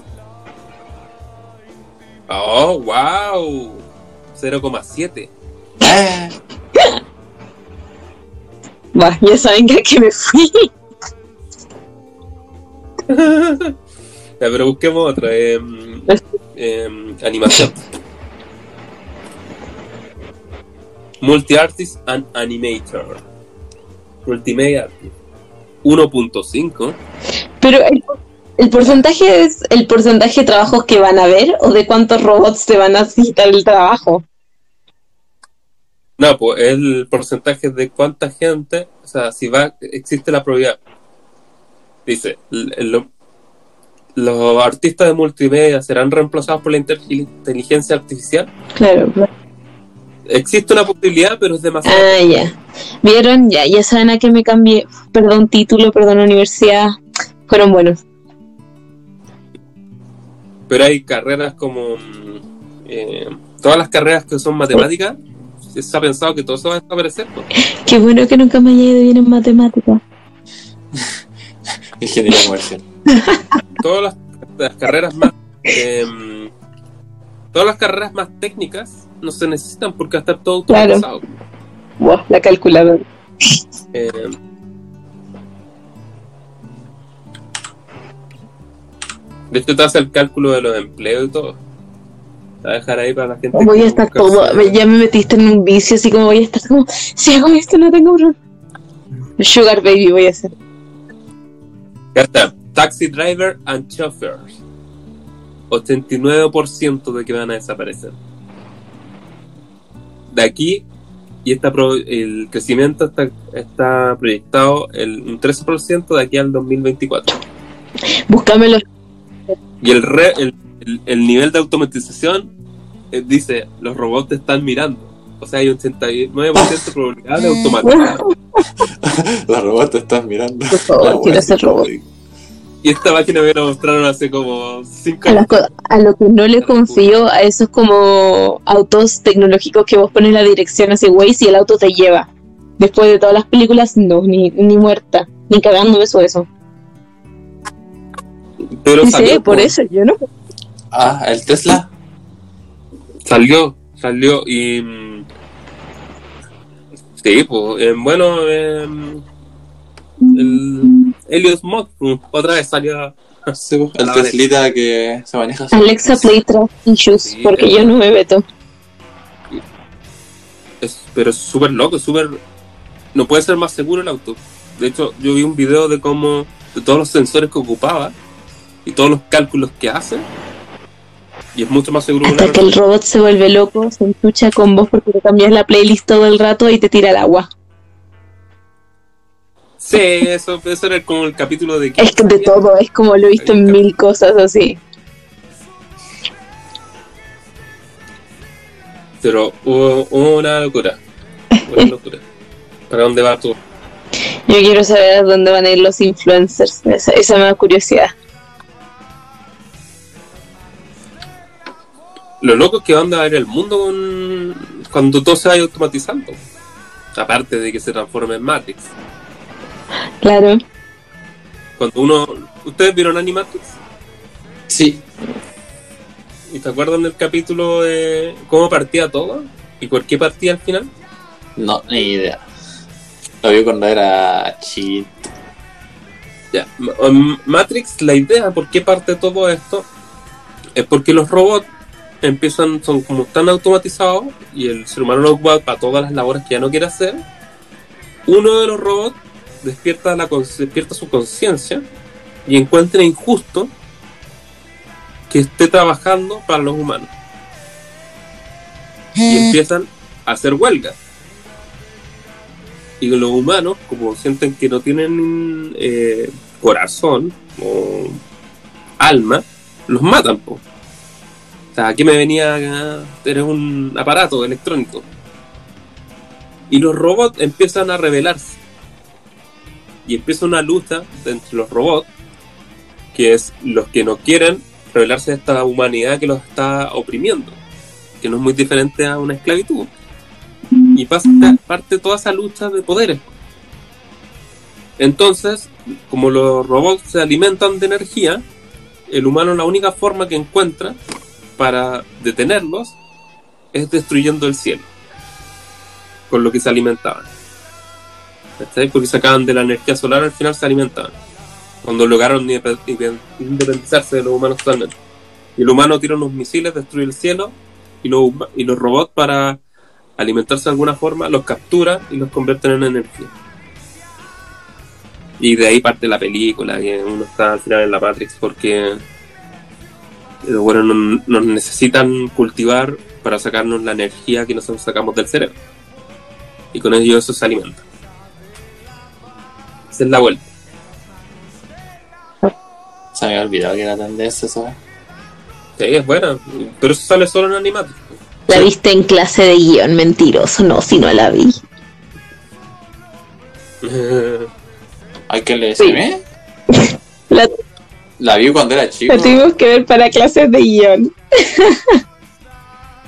Oh, wow. 0,7. Eh, Va, ya saben que, que me fui. [LAUGHS] Ya, pero busquemos otra. em, em, animación. [LAUGHS] Multi-artist and animator. Multimedia artist. 1.5. Pero el, el porcentaje es el porcentaje de trabajos que van a ver o de cuántos robots te van a quitar el trabajo. No, pues el porcentaje de cuánta gente, o sea, si va, existe la probabilidad. Dice, lo- los artistas de multimedia serán reemplazados por la inteligencia artificial. Claro, claro. Existe una posibilidad, pero es demasiado. Ah, ya. ¿Vieron? Ya, ya saben a qué me cambié. Perdón, título, perdón, universidad. Fueron buenos. Pero hay carreras como mm, eh, todas las carreras que son matemáticas. Se ha pensado que todo eso va a desaparecer. pues. [LAUGHS] Qué bueno que nunca me haya ido bien en matemáticas. Ingeniería comercial. [LAUGHS] Todas las, las carreras más em, todas las carreras más técnicas no se necesitan porque va a estar todo Claro. automatizado. Buah, la calculadora. Eh, de hecho, te hace el cálculo de los empleos y todo. Te va a dejar ahí para la gente. Voy que a estar hacer- Ya me metiste en un vicio, así como voy a estar como. Si hago esto, no tengo problema. Sugar baby voy a hacer. Ya está. Taxi driver and chauffeurs. 89% de que van a desaparecer. De aquí, y está pro- el crecimiento está, está proyectado el, un 13% de aquí al 2024. Búscame los. Y el, re- el, el- el nivel de automatización eh, dice, los robots te están mirando. O sea, hay un 89% de probabilidad de automatizar. [LAUGHS] Los robots te están mirando. Por favor, quiero bueno, ser robot. Y esta máquina me la mostraron hace como 5 A, las años. a lo que no le confío a esos como autos tecnológicos que vos pones la dirección hacia Waze y el auto te lleva. Después de todas las películas, no, ni, ni muerta, ni cagando eso, eso. Pero Sí, salió, por po. eso yo no. Ah, el Tesla. Salió, salió y. mm, Sí, pues. eh, bueno, eh, el Helios Mod mm, otra vez salió. Sí, pues, el La Teslita que se maneja así. Alexa Play Trust Issues, Sí, porque pero- yo no me meto. Es, pero es súper loco, es súper. No puede ser más seguro el auto. De hecho, yo vi un video de cómo. de todos los sensores que ocupaba y todos los cálculos que hace. Y es mucho más seguro Hasta que el robot se vuelve loco, se enchucha con vos porque te cambias la playlist todo el rato y te tira al agua. Sí, eso, eso era como el capítulo de... Es que de todo, es como lo he visto en mil cosas así. Pero hubo, hubo una locura. Una [LAUGHS] locura. ¿Para dónde va tú? Yo quiero saber a dónde van a ir los influencers. Esa, esa me da curiosidad. Lo loco es que van a ver el mundo con- cuando todo se vaya automatizando. Aparte de que se transforme en Matrix. Claro. Cuando uno... ¿Ustedes vieron Animatrix? Sí. ¿Y te acuerdan del capítulo de cómo partía todo? ¿Y por qué partía al final? No, ni idea. Lo vi cuando era chiquito. Ya, um, Matrix, la idea, ¿por qué parte todo esto? Es porque los robots empiezan, son como tan automatizados y el ser humano lo ocupa para todas las labores que ya no quiere hacer. Uno de los robots despierta, la, despierta su conciencia y encuentra injusto que esté trabajando para los humanos. Y empiezan a hacer huelgas. Y los humanos, como sienten que no tienen eh, corazón o alma, los matan. Po. O sea, aquí me venía a tener un aparato electrónico. Y los robots empiezan a rebelarse. Y empieza una lucha entre los robots, que es los que no quieren rebelarse de esta humanidad que los está oprimiendo, que no es muy diferente a una esclavitud. Y pasa parte toda esa lucha de poderes. Entonces, como los robots se alimentan de energía, el humano la única forma que encuentra para detenerlos es destruyendo el cielo, con lo que se alimentaban. Porque sacaban de la energía solar, al final se alimentaban. Cuando lograron indepe- indepe- independizarse de los humanos totalmente. Y el humano tira unos misiles, destruye el cielo, y los, robots para alimentarse de alguna forma, los captura y los convierten en energía. Y de ahí parte la película, que uno está al final en la Matrix porque los buenos no- nos necesitan cultivar para sacarnos la energía que nosotros sacamos del cerebro. Y con ello eso se alimenta. Esa es la vuelta. Se me había olvidado que era tan de eso, ¿sabes? Sí, es buena, pero eso sale solo en Animatrix. La Sí. viste en clase de guion, mentiroso. No, si no la vi. [LAUGHS] Hay que leer. Sí. ¿eh? [LAUGHS] La, La vi cuando era chico. la tuvimos que ver para clases de guion.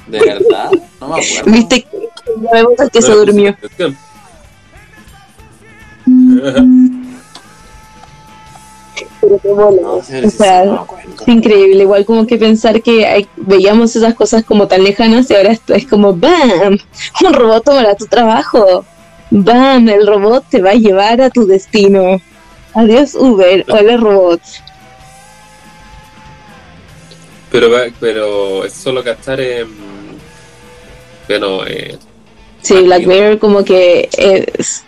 De verdad. No me [LAUGHS] acuerdo. Viste que que se durmió. Pero qué bola. No O sea, no. Es increíble, igual como que pensar que hay- veíamos esas cosas como tan lejanas y ahora esto es como ¡BAM! Un robot tomará tu trabajo. ¡BAM! El robot te va a llevar a tu destino. Adiós Uber, hola robot. Pero, pero es solo cachar en. Pero, eh, Sí, Black Mirror como que es...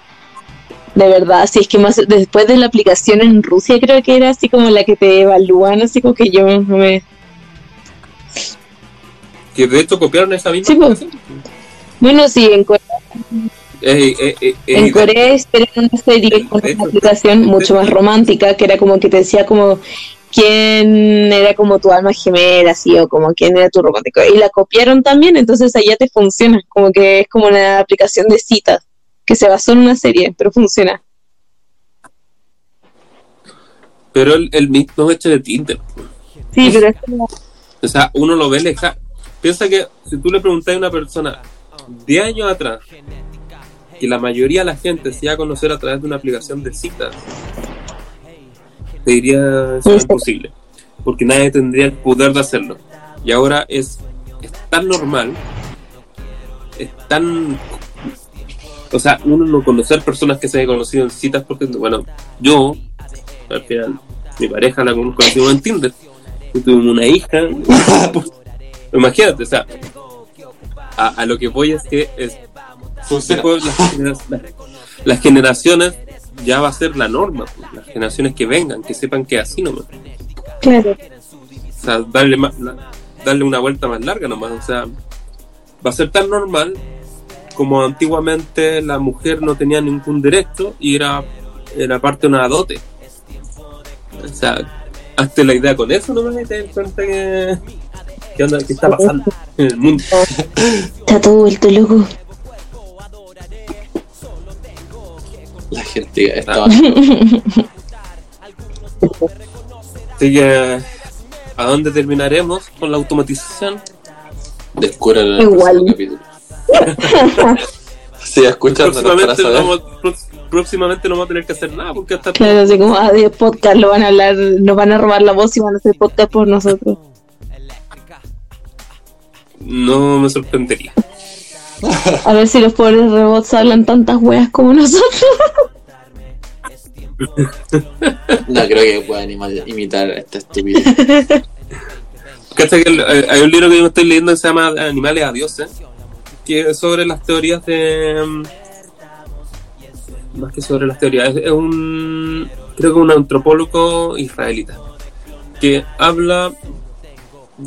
De verdad, si es que más después de la aplicación en Rusia creo que era así como la que te evalúan, así como que yo me... que de hecho copiaron esa misma Sí, pues. Bueno, sí, en Corea. Eh, eh, eh, En Corea hicieron una serie con una aplicación mucho más romántica, que era como que te decía como quién era como tu alma gemela, así, o como quién era tu romántico. Y la copiaron también, entonces allá te funciona, como que es como una aplicación de citas, que se basó en una serie, pero funciona. Pero el, el mismo hecho de Tinder. Sí, pero es como... O sea, uno lo ve lejano. Piensa que si tú le preguntas a una persona 10 años atrás que la mayoría de la gente se iba a conocer a través de una aplicación de citas, te diría eso es imposible. Porque nadie tendría el poder de hacerlo. Y ahora es, es tan normal, es tan. O sea, uno no conocer personas que se hayan conocido en citas, porque, bueno, yo, al final, mi pareja la conocimos en Tinder. Y tuvimos una hija. [LAUGHS] Imagínate, o sea, a, a lo que voy es que es, después las, genera- las- las generaciones ya va a ser la norma, pues, las generaciones que vengan, que sepan que así nomás. Claro. O sea, darle más. darle una vuelta más larga nomás. O sea, va a ser tan normal como antiguamente la mujer no tenía ningún derecho y era, era parte de una dote. O sea, hazte la idea con eso nomás y te das cuenta que, que, onda- que está pasando en el mundo. Está todo vuelto loco. La gente estaba. [LAUGHS] Así que, ¿a dónde terminaremos con la automatización? Descubran en el Igual. próximo capítulo. Siga escuchándonos para Próximamente no, saber. vamos, próximamente no vamos a tener que hacer nada porque hasta Claro, así como, ah, 10 podcast, lo van a hablar, nos van a robar la voz y van a hacer podcast por nosotros. no me sorprendería. A ver si los pobres robots hablan tantas weas como nosotros. No creo que puedan imitar a esta estupidez. [LAUGHS] ¿Cachai que el- eh, hay un libro que yo estoy leyendo que se llama Animales a Dioses, que sobre las teorías de. mm, Más que sobre las teorías, es, un. Creo que un antropólogo israelita, que habla.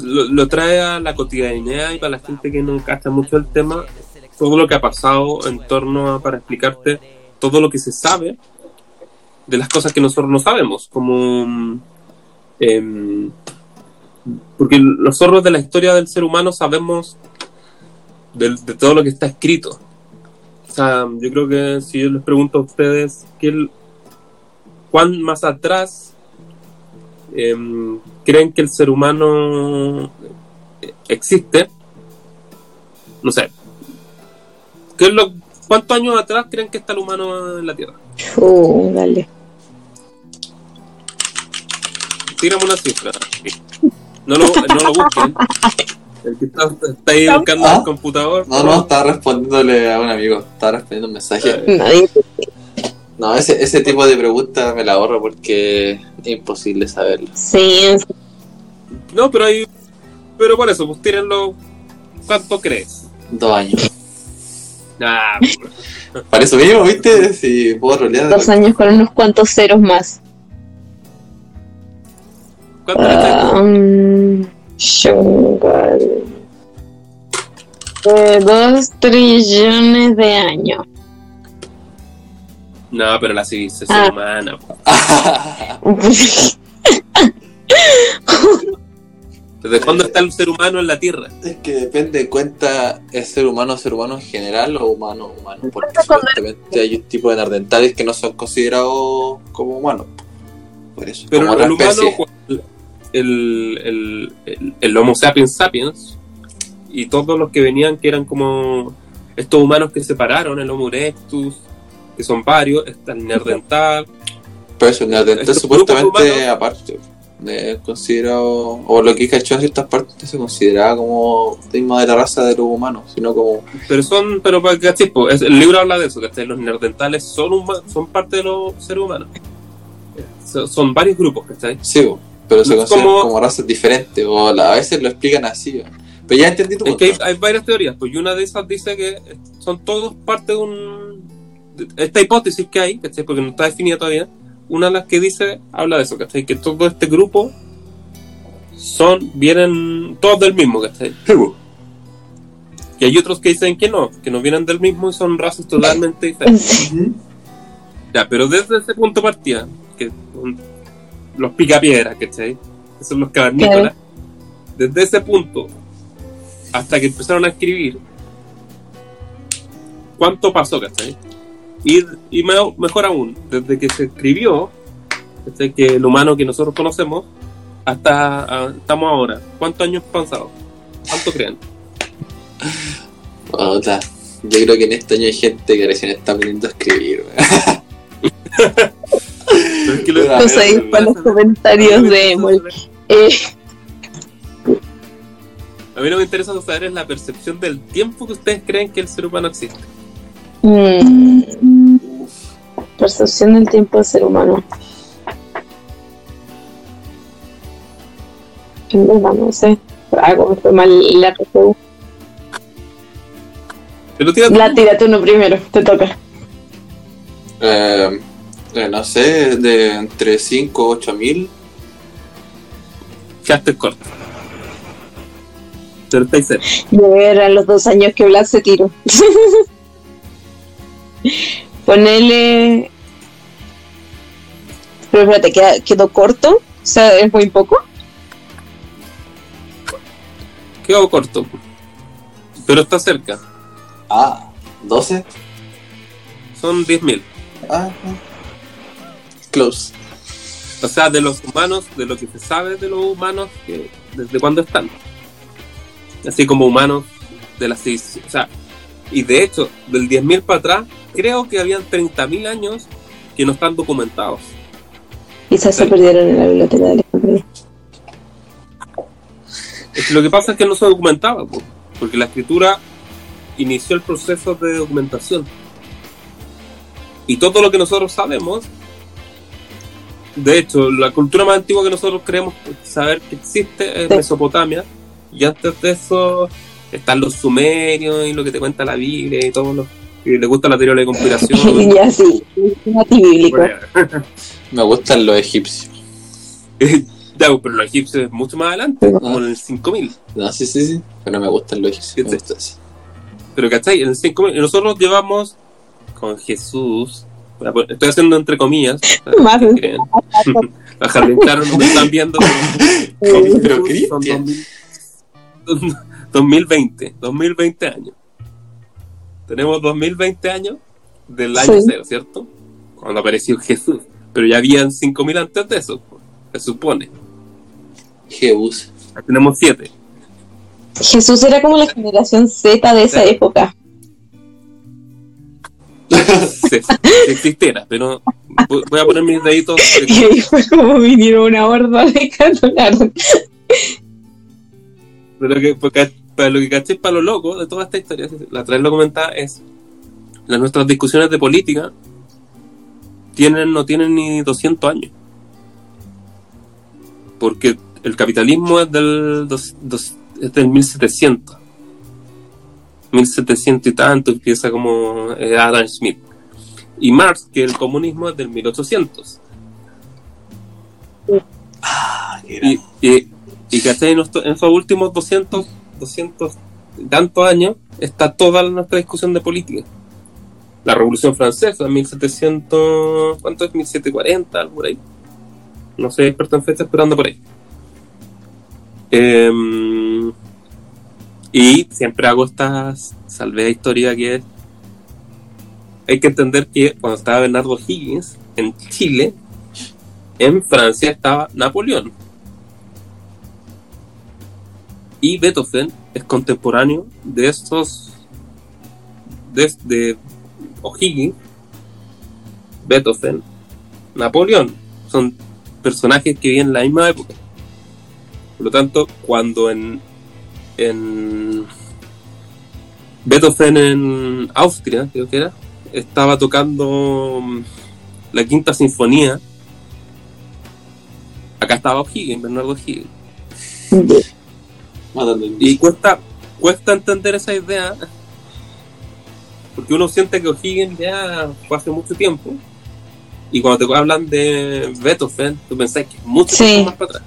Lo, trae a la cotidianidad y para la gente que no cacha mucho el tema, todo lo que ha pasado en torno a. para explicarte todo lo que se sabe de las cosas que nosotros no sabemos, como. mm, em, porque nosotros de la historia del ser humano sabemos del- de, todo lo que está escrito. O sea, yo creo que si yo les pregunto a ustedes ¿qué cuán más atrás em, creen que el ser humano eh, existe, no sé. ¿Qué es lo, ¿Cuántos años atrás creen que está el humano en la Tierra? Uh, dale. Tírame una cifra. No lo, no lo busquen. [LAUGHS] El que está, está ahí buscando en Ah. el computador. No, no, estaba respondiéndole a un amigo. Estaba respondiendo un mensaje. Nadie. No, ese, ese tipo de preguntas me la ahorro porque es imposible saberlo. Sí, es- No, pero ahí. Pero por eso, pues tírenlo. ¿Cuánto crees? Dos años. Ah, Para eso mismo, ¿viste? Si puedo rolear. dos años con unos cuantos ceros más. ¿Cuánto le Shungal. De dos trillones de años. No, pero la civilización Ah. humana. [LAUGHS] ¿Desde cuándo está el ser humano en la Tierra? Es que depende, cuenta el ser humano, ser humano en general o humano, humano. Porque supuestamente hay un tipo de neandertales que no son considerados como humanos. Por eso, Pero como el otra humano. El, el, el, el Homo sapiens sapiens, y todos los que venían que eran como estos humanos que separaron, el Homo erectus, que son varios, está el Neandertal, Pero eso, el Estos supuestamente humanos- aparte. Es considerado, o lo que he cachado en ciertas partes, se consideraba como mismo de la raza de los humanos, sino como pero son, pero para que ¿cachai? Po, es- el libro habla de eso, que los neandertales son, huma- son parte de los seres humanos. So- Son varios grupos, ¿cachai? Sí, bo, pero se consideran como- como, razas diferentes, o a veces lo explican así. Pero ya entendí tu Es punto. que hay, hay varias teorías, pues y una de esas dice que son todos parte de un. de esta hipótesis que hay, ¿cachai? Porque no está definida todavía. Una de las que dice, habla de eso, ¿cachai? Que todo este grupo son, vienen todos del mismo, ¿cachai? Sí, bo. Y hay otros que dicen que no, que no vienen del mismo y son razas totalmente [LAUGHS] diferentes. Ya, pero desde ese punto de partida, que los picapiedras, ¿cachai? Que son los cavernícolas. Desde ese punto hasta que empezaron a escribir, ¿cuánto pasó, cachai? Y, y me- mejor aún, desde que se escribió, ¿cachai? que el humano que nosotros conocemos, hasta ah, estamos ahora, ¿cuántos años han pasado? ¿Cuánto creen? Puta, Yo creo que en este año hay gente que recién está aprendiendo a escribir. [LAUGHS] es que lo- No No para los comentarios de Mol. Eh, A mí lo que me interesa saber es la percepción del tiempo que ustedes creen que el ser humano existe. mm, percepción del tiempo del ser humano. En verdad, no sé. Algo me fue mal la RCU. Pero tira La tírate uno primero, te toca. Eh, eh, no sé, de entre 5 o 8 mil. quedaste corto. Pero estáis cerca. Yo eran los dos años que Blas se tiró. [LAUGHS] Ponele. Pero espérate, ¿queda- ¿quedó corto? O sea, es muy poco. Quedó corto. Pero está cerca. Ah, 12. Son 10.000. Ah, ah. Close. O sea, de los humanos, de lo que se sabe de los humanos, que desde cuándo están. Así como humanos de las seis. O sea, y de hecho, del 10.000 para atrás, creo que habían 30.000 años que no están documentados. Quizás se perdieron en la biblioteca de Alejandría. Es que lo que pasa es que no se documentaba, po, porque la escritura inició el proceso de documentación. Y todo lo que nosotros sabemos, de hecho, la cultura más antigua que nosotros creemos saber que existe es Sí. Mesopotamia, y antes de eso están los sumerios y lo que te cuenta la Biblia y todo lo que le gusta la teoría de la conspiración. ya sí, es antibíblico. Me gustan los egipcios. [LAUGHS] Ya, pero los egipcios es mucho más adelante, como en el 5000. No, sí, sí, sí. Pero me gustan los egipcios. Pero ¿cachai? En el 5000 nosotros llevamos con Jesús, estoy haciendo entre comillas, Más. [LAUGHS] Los jardín claro no me están viendo. pero Pero Jesús son Cristian. 2000 2020, 2020 años. Tenemos 2020 años del año Sí. cero, ¿cierto? Cuando apareció Jesús. Pero ya habían 5000 antes de eso, se supone. Ya tenemos 7. Jesús era como la generación Z de esa Sí. época. [LAUGHS] Si, si existiera, pero voy a poner mis deditos. [LAUGHS] Y ahí fue como vinieron una horda de catolaron. Pero que, porque, para lo que caché, para lo loco de toda esta historia, la otra vez lo comentaba, es las nuestras discusiones de política tienen no tienen ni 200 años. Porque el capitalismo es del, dos- dos- es del 1700. 1700 y tanto, empieza como eh, Adam Smith. Y Marx, que el comunismo es del 1800. Ah, Y, y, y ¿cachai? En, en esos últimos 200, 200 y tantos años está toda nuestra discusión de política. La Revolución Francesa, 1700, ¿cuánto es? 1740, algo por ahí. No soy experto en fechas, pero ando por ahí. Em, y siempre hago esta salvea historia que es, hay que entender que cuando estaba Bernardo Higgins en Chile, en Francia estaba Napoleón. Y Beethoven es contemporáneo de estos, de, O'Higgins, Beethoven, Napoleón. Son personajes que viven en la misma época. Por lo tanto, cuando en, en Beethoven en Austria, creo que era, estaba tocando mm, la quinta sinfonía, acá estaba O'Higgins, Bernardo O'Higgins. El Y cuesta, cuesta entender esa idea, porque uno siente que O'Higgins ya fue hace mucho tiempo, y cuando te hablan de Beethoven, tú pensás que es mucho Sí. más para atrás.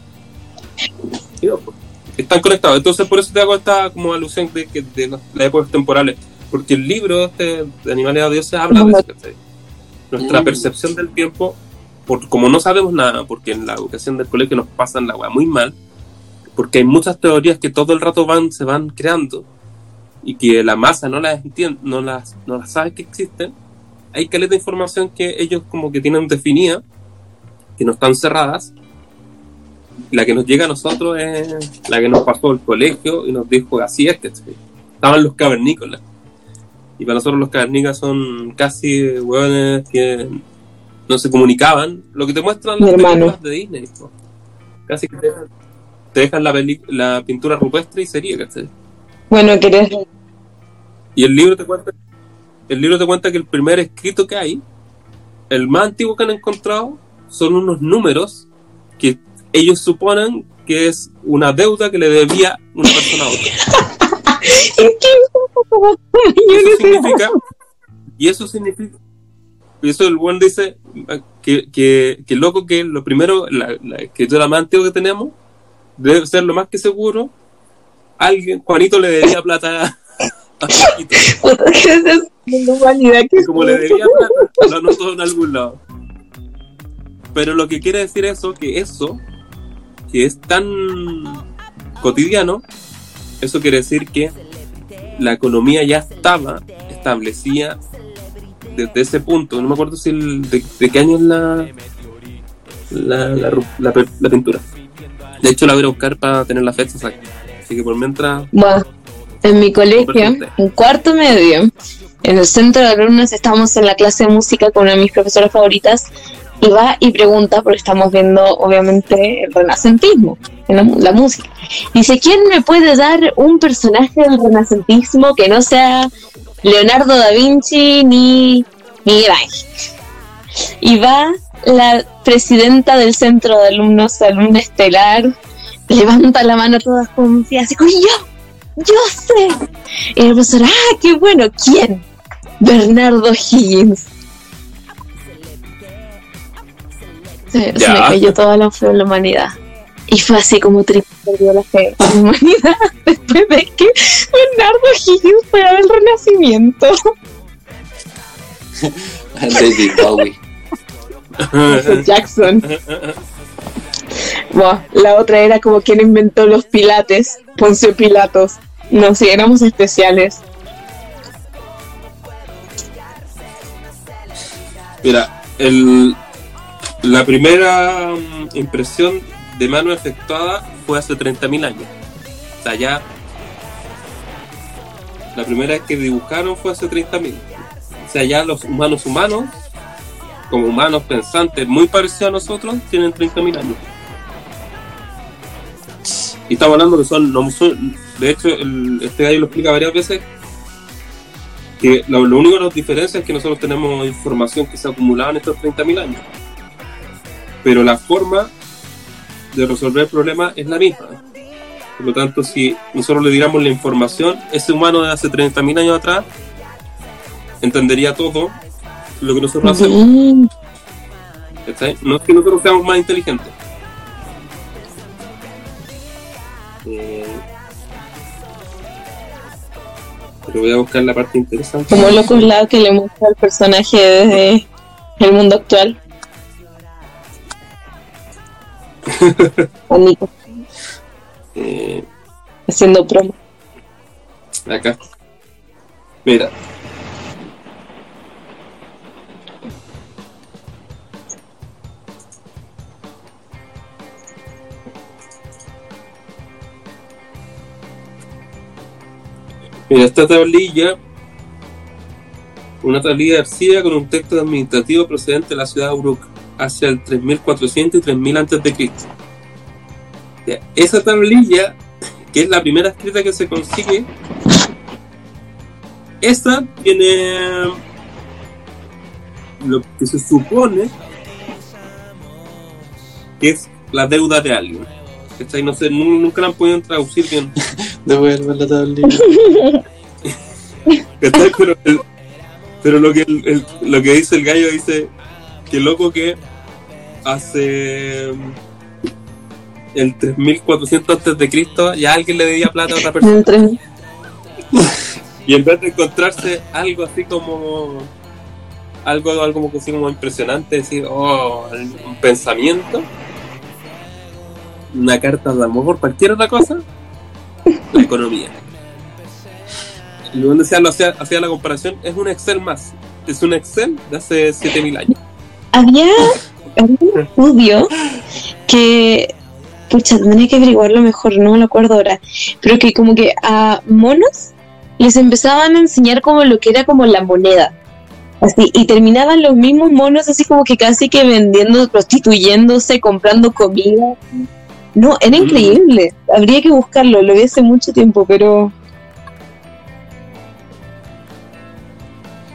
Pues, están conectados, entonces por eso te hago esta como alusión de, que de las épocas temporales, porque el libro este de Animales a Dioses habla de eso, ¿cachai? Nuestra Mm. percepción del tiempo, por, como no sabemos nada, porque en la educación del colegio nos pasan la weá muy mal, porque hay muchas teorías que todo el rato van se van creando y que la masa no las entiende, no las, no las sabe que existen, hay caleta de información que ellos como que tienen definida, que no están cerradas, la que nos llega a nosotros es la que nos pasó el colegio y nos dijo así es que estaban los cavernícolas. Y para nosotros los cavernícolas son casi hueones que no se comunicaban, lo que te muestran las películas de Disney. ¿no? Casi que te dejan, te dejan la, la pintura rupestre y sería, ¿cachai? Bueno, querés. Y el libro te cuenta, el libro te cuenta que el primer escrito que hay, el más antiguo que han encontrado, son unos números que ellos suponen que es una deuda que le debía una persona a otra. [LAUGHS] Que Y yo eso significa, y eso significa, y eso el buen dice que, que, que loco que lo primero, la, la escritura más antigua que tenemos, debe ser lo más que seguro alguien, Juanito le debía plata a Juanito. Que la que como le debía plata, lo anotó en algún lado. Pero lo que quiere decir eso, que eso, que es tan cotidiano, eso quiere decir que la economía ya estaba establecida desde ese punto. No me acuerdo si el- de, de qué año es la, la, la, pintura. De hecho, la voy a buscar para tener la fecha exacta. Así que por mientras. Bueno, en mi colegio, en cuarto medio, en el centro de alumnos, estamos en la clase de música con una de mis profesoras favoritas y va y pregunta, porque estamos viendo obviamente el renacentismo, en la, la música. Dice, ¿quién me puede dar un personaje del renacentismo que no sea Leonardo da Vinci ni Miguel Ángel? Y va la presidenta del centro de alumnos, alumna estelar, levanta la mano toda confiada, así como yo, yo sé. Y el profesor, ah, qué bueno, ¿quién? Bernardo Higgins. Se, me cayó toda la fe en la humanidad. Y fue así como triple perdió la fe en la humanidad [LAUGHS] después de que Bernardo Higgins fuera del Renacimiento. [LAUGHS] David Bowie. Jackson. Buah, la otra era como quien inventó los pilates, Poncio Pilatos. No, sí, éramos especiales. Mira, el, la primera mm, impresión de mano efectuada fue hace 30.000 años. O sea, ya. La primera vez que dibujaron fue hace 30.000. O sea, ya los humanos humanos, como humanos pensantes muy parecidos a nosotros, tienen 30.000 años. Y estamos hablando que son, de hecho, el- este gallo lo explica varias veces, que lo, lo único que nos diferencia es que nosotros tenemos información que se ha acumulado en estos 30.000 años. Pero la forma de resolver el problema es la misma. Por lo tanto, si nosotros le diéramos la información, ese humano de hace 30.000 años atrás entendería todo lo que nosotros hacemos. Mm. No es que nosotros seamos más inteligentes. Eh, pero voy a buscar la parte interesante. Como locos lado que le muestra al personaje desde el mundo actual. Eh, haciendo promo. acá. Mira. Mira, esta tablilla, una tablilla de arcilla con un texto administrativo procedente de la ciudad de Uruk hacia el 3400 y 3000 antes de Cristo. Esa tablilla, [LAUGHS] que es la primera escrita que se consigue, esa tiene lo que se supone que es la deuda de alguien. ¿Cachai? No sé, nu- nunca la han podido traducir bien. [LAUGHS] Devuelve la tablilla. [LAUGHS] Pero, el- pero lo que el- el- lo que dice el gallo dice que loco que hace el 3400 antes de Cristo ya alguien le debía plata a otra persona. Y en vez de encontrarse algo así como algo algo como como impresionante decir oh un pensamiento una carta de amor cualquier otra cosa la economía. Y donde se hacía, hacía la comparación es un Excel más es un Excel de hace 7000 años. Había un estudio que, pucha, tendría que averiguarlo mejor, no me lo acuerdo ahora, pero que como que a monos les empezaban a enseñar como lo que era como la moneda. Así, y terminaban los mismos monos así como que casi que vendiendo, prostituyéndose, comprando comida. No, era Mm. increíble. Habría que buscarlo, lo vi hace mucho tiempo, pero...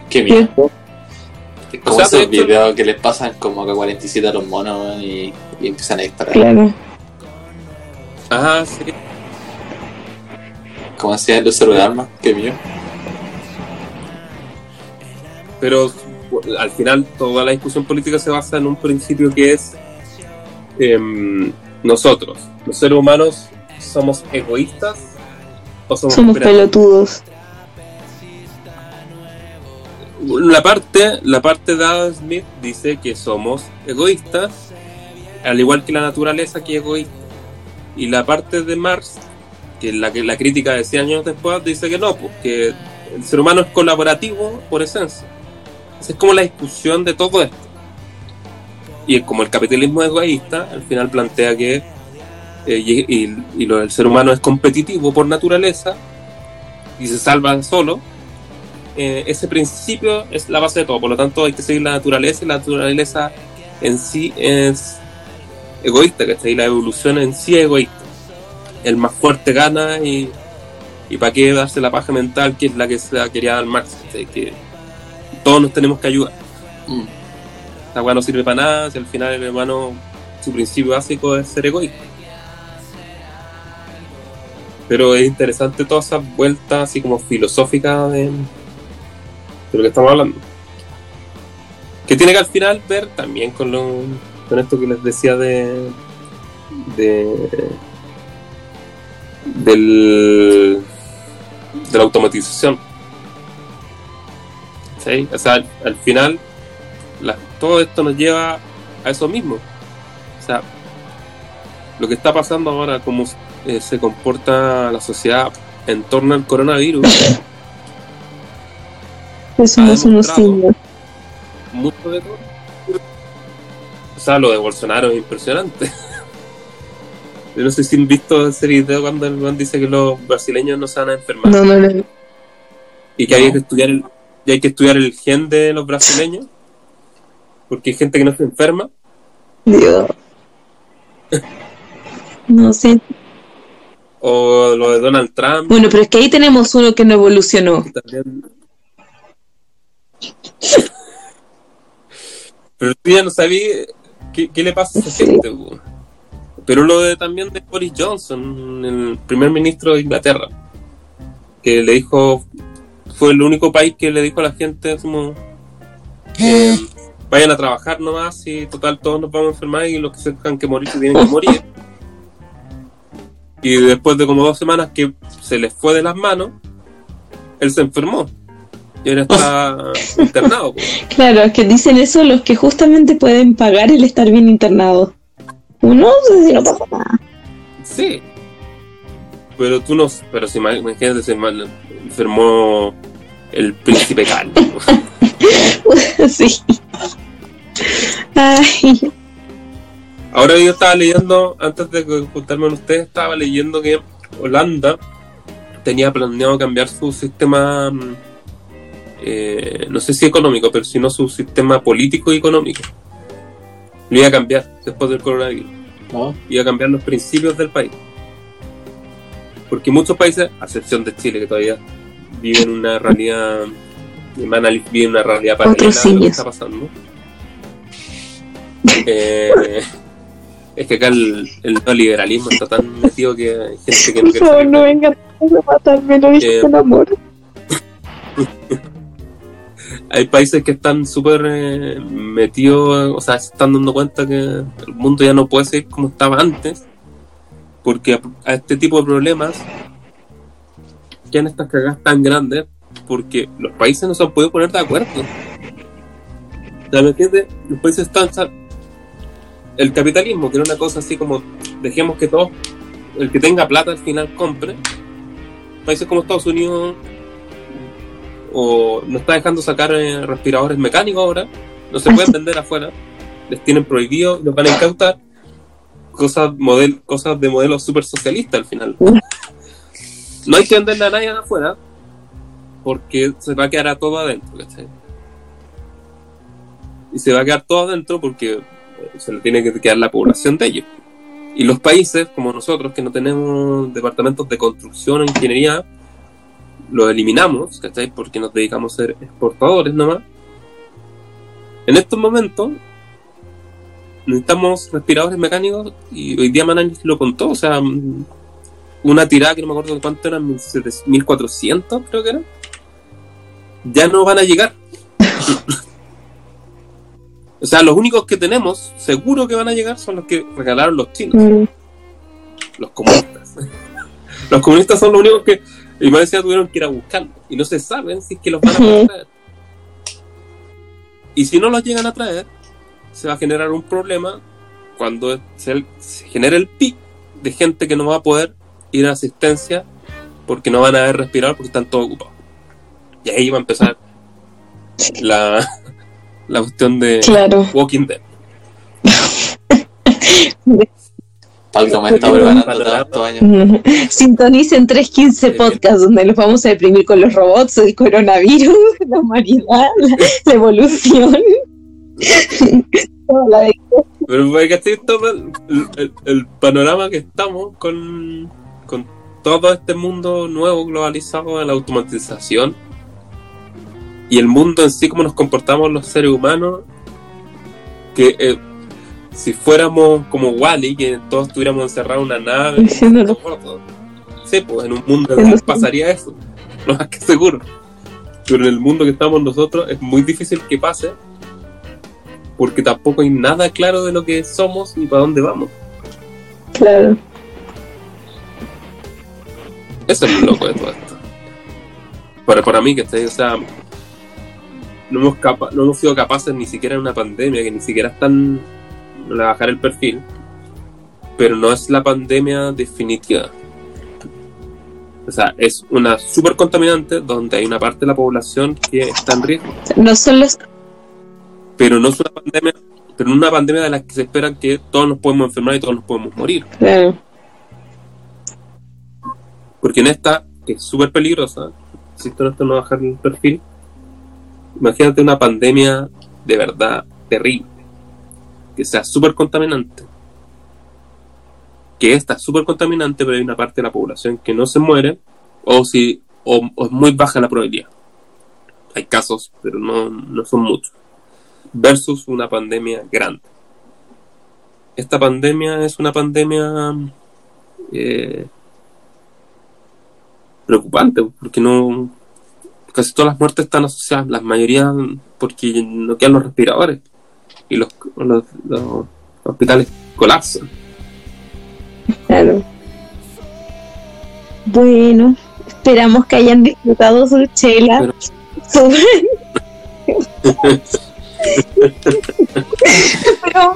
Qué. ¿cierto? Es como O sea, esos videos que les pasan como que 47 a los monos y, y empiezan a disparar. Claro. ah sí Como hacían los de armas. Qué miedo. pero al final toda la discusión política se basa en un principio que es em, nosotros, los seres humanos, somos egoístas o somos, pelotudos. La parte, la parte de Adam Smith dice que somos egoístas, al igual que la naturaleza que es egoísta. Y la parte de Marx, que la que la crítica de 100 años después, dice que no, pues, que el ser humano es colaborativo por esencia. Esa es como la discusión de todo esto. Y como el capitalismo es egoísta, al final plantea que eh, del ser humano es competitivo por naturaleza y se salva solo, eh, ese principio es la base de todo. Por lo tanto, hay que seguir la naturaleza y la naturaleza en sí es egoísta, ¿cachai? La evolución en sí es egoísta. El más fuerte gana y, y para qué darse la paja mental, que es la que se la quería dar Marx, ¿cachai? Que todos nos tenemos que ayudar. Mm. Esta weá no sirve para nada, si al final el hermano, su principio básico es ser egoísta. Pero es interesante todas esas vueltas así como filosóficas de, de lo que estamos hablando. Que tiene que al final ver también con, lo, con esto que les decía de, de del, de la automatización. ¿Sí? O sea, al, al final todo esto nos lleva a eso mismo. O sea, lo que está pasando ahora, cómo eh, se comporta la sociedad en torno al coronavirus, Que somos unos demostrado. simios. mucho de todo. O sea, lo de Bolsonaro es impresionante. [LAUGHS] Yo no sé si han visto ese video cuando el man dice que los brasileños no se van a enfermar No, no, no. y que No. hay que estudiar el, y hay que estudiar el gen de los brasileños porque hay gente que no se enferma. Dios. [LAUGHS] No sé. O lo de Donald Trump. Bueno, pero es que ahí tenemos uno que no evolucionó. también. Pero tú ya no sabías qué, qué le pasa a esa Sí. gente. Pero lo de también de Boris Johnson, el primer ministro de Inglaterra, que le dijo, fue el único país que le dijo a la gente como, eh, vayan a trabajar nomás y total todos nos vamos a enfermar y los que se tengan que morir se tienen que morir. Y después de como dos semanas que se les fue de las manos, él se enfermó. Y ahora está [LAUGHS] internado. Claro, es que dicen eso los que justamente pueden pagar el estar bien internado. No sé si no pasa nada. Sí. Pero tú no. Pero si ima- imagínate, se enfermó el príncipe Carlos. [LAUGHS] sí. Ay, Ahora yo estaba leyendo, antes de juntarme con ustedes, estaba leyendo que Holanda tenía planeado cambiar su sistema, mm, eh, no sé si económico, pero sino su sistema político y económico. Lo iba a cambiar después del coronavirus. ¿No? Iba a cambiar los principios del país. Porque muchos países, a excepción de Chile, que todavía viven una realidad, Manal vive una realidad paralela Otros de lo que está pasando. Eh, [LAUGHS] es que acá el, el neoliberalismo está tan metido que hay gente que no por [LAUGHS] favor, salir no vengan a matarme, lo dije Eh, con amor. Hay países que están súper eh, metidos, o sea, se están dando cuenta que el mundo ya no puede ser como estaba antes, porque a, este tipo de problemas quedan estas cagadas tan grandes porque los países no se han podido poner de acuerdo. O sea, ¿me entiendes? Los países están... o el capitalismo, que era una cosa así como, dejemos que todos, el que tenga plata al final compre. Países como Estados Unidos o no está dejando sacar eh, respiradores mecánicos ahora, no se pueden vender [LAUGHS] afuera, les tienen prohibido, los van a incautar, cosas, model, cosas de modelo super socialista al final. [LAUGHS] No hay que venderle a nadie afuera, porque se va a quedar a todo adentro, ¿cachai? Y se va a quedar todo adentro porque eh, se le tiene que quedar la población de ellos. Y los países, como nosotros, que no tenemos departamentos de construcción o ingeniería, lo eliminamos, ¿cachai? Porque nos dedicamos a ser exportadores nomás. En estos momentos necesitamos respiradores mecánicos y hoy día Manan lo contó, o sea, mm, una tirada que no me acuerdo cuánto eran, 1700, 1400 creo que era, ya no van a llegar. [LAUGHS] o sea, los únicos que tenemos, seguro que van a llegar, son los que regalaron los chinos Mm, los comunistas. [LAUGHS] Los comunistas son los únicos que, y más decía, tuvieron que ir a buscarlos. Y no se saben si es que los van a poder traer. Y si no los llegan a traer, se va a generar un problema cuando se, se genere el pic de gente que no va a poder ir a asistencia porque no van a haber respirar porque están todos ocupados. Y ahí va a empezar la, [LAUGHS] la cuestión de Claro. Walking Dead. [LAUGHS] Pablo me está preparando tantos años. [LAUGHS] Sintonicen 315 bien. podcast donde los vamos a deprimir con los robots, el coronavirus, [LAUGHS] la humanidad, la, la evolución. [LAUGHS] Toda la de- Pero para que esté todo el, el- el panorama que estamos con, con todo este mundo nuevo globalizado de la automatización y el mundo en sí, cómo nos comportamos los seres humanos, que eh, si fuéramos como Wally, que todos estuviéramos encerrados en una nave, [LAUGHS] Diciéndolo. sí, pues en un mundo real pasaría eso, [LAUGHS] lo más que seguro. Pero en el mundo que estamos nosotros es muy difícil que pase, porque tampoco hay nada claro de lo que somos ni para dónde vamos. Claro. Eso es lo loco de todo esto. Para, para mí, que o sea, no hemos, capa- no hemos sido capaces ni siquiera en una pandemia, que ni siquiera están a bajar el perfil, pero no es la pandemia definitiva. O sea, es una super contaminante donde hay una parte de la población que está en riesgo, No son los. pero no es una pandemia, pero no una pandemia de la que se espera que todos nos podemos enfermar y todos nos podemos morir. Claro. Porque en esta, que es súper peligrosa, en esto no bajar el perfil, imagínate una pandemia de verdad terrible, que sea súper contaminante. Que esta es súper contaminante, pero hay una parte de la población que no se muere, o si o, o es muy baja la probabilidad. Hay casos, pero no, no son muchos. Versus una pandemia grande. Esta pandemia es una pandemia eh, preocupante, porque no casi todas las muertes están asociadas, la mayoría porque no quedan los respiradores y los, los, los hospitales colapsan. Claro. Bueno, esperamos que hayan disfrutado su chela. Pero-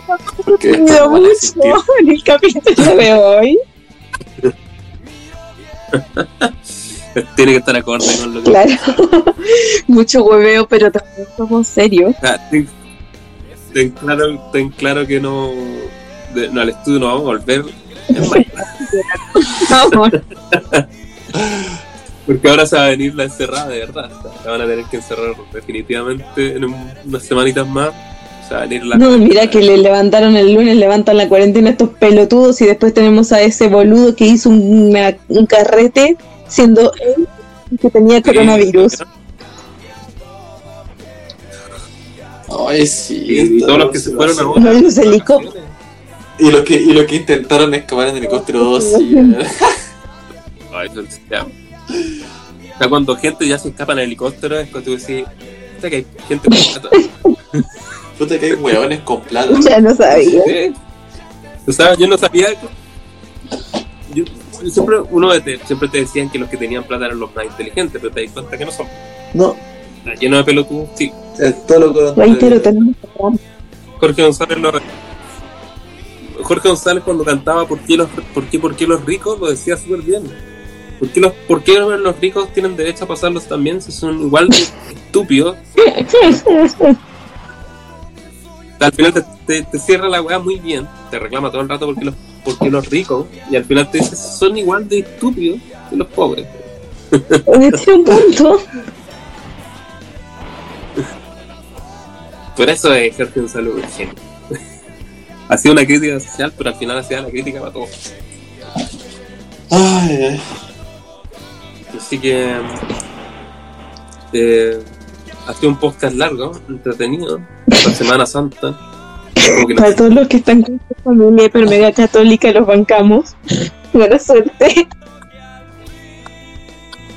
Pero mucho en el capítulo de hoy. Tiene que estar acorde con lo que Claro. [LAUGHS] Mucho hueveo, pero también somos serios. Ten, claro, ten claro que no, de- no al estudio no vamos a volver. [LAUGHS] [LAUGHS] Porque ahora se va a venir la encerrada de verdad. La van a tener que encerrar definitivamente en un- unas semanitas más. Se va a venir la No, mira que le levantaron el lunes, levantan la cuarentena estos pelotudos y después tenemos a ese boludo que hizo una- un carrete siendo él que tenía coronavirus. Ay, sí. y, y todos los que se fueron ahora No, los helicópteros. Y los que, y los que intentaron escapar en helicóptero 2, sí. [LAUGHS] eh. Ay, eso es- ya. O sea, cuando gente ya se escapa en helicóptero es cuando tú decís "Puta que hay gente con plata". [LAUGHS] Puta que hay hueones con plata. Ya no sabía. Sí. O sea, yo no sabía. Yo, yo siempre, uno te, siempre te decían que los que tenían plata eran los más inteligentes, pero te das cuenta que no son. No, Está lleno de pelotudos, sí. es todo lo contrario. Jorge González lo. Jorge González cuando cantaba ¿Por qué los, por qué, por qué los ricos? lo decía súper bien. ¿Por qué, los, ¿Por qué los ricos tienen derecho a pasarlos también si son igual de estúpidos? Al final te, te, te cierra la weá muy bien, te reclama todo el rato porque los, porque los ricos, y al final te dice son igual de estúpidos que los pobres. Tiene un punto. Por eso es Jorge González un genio. Hacía una crítica social, pero al final hacía la crítica para todos. Ay, ay. Así que eh, ha sido un podcast largo, entretenido, la Semana Santa. Para todos los que están con su familia hiper mega católica, los bancamos. [LAUGHS] Buena suerte.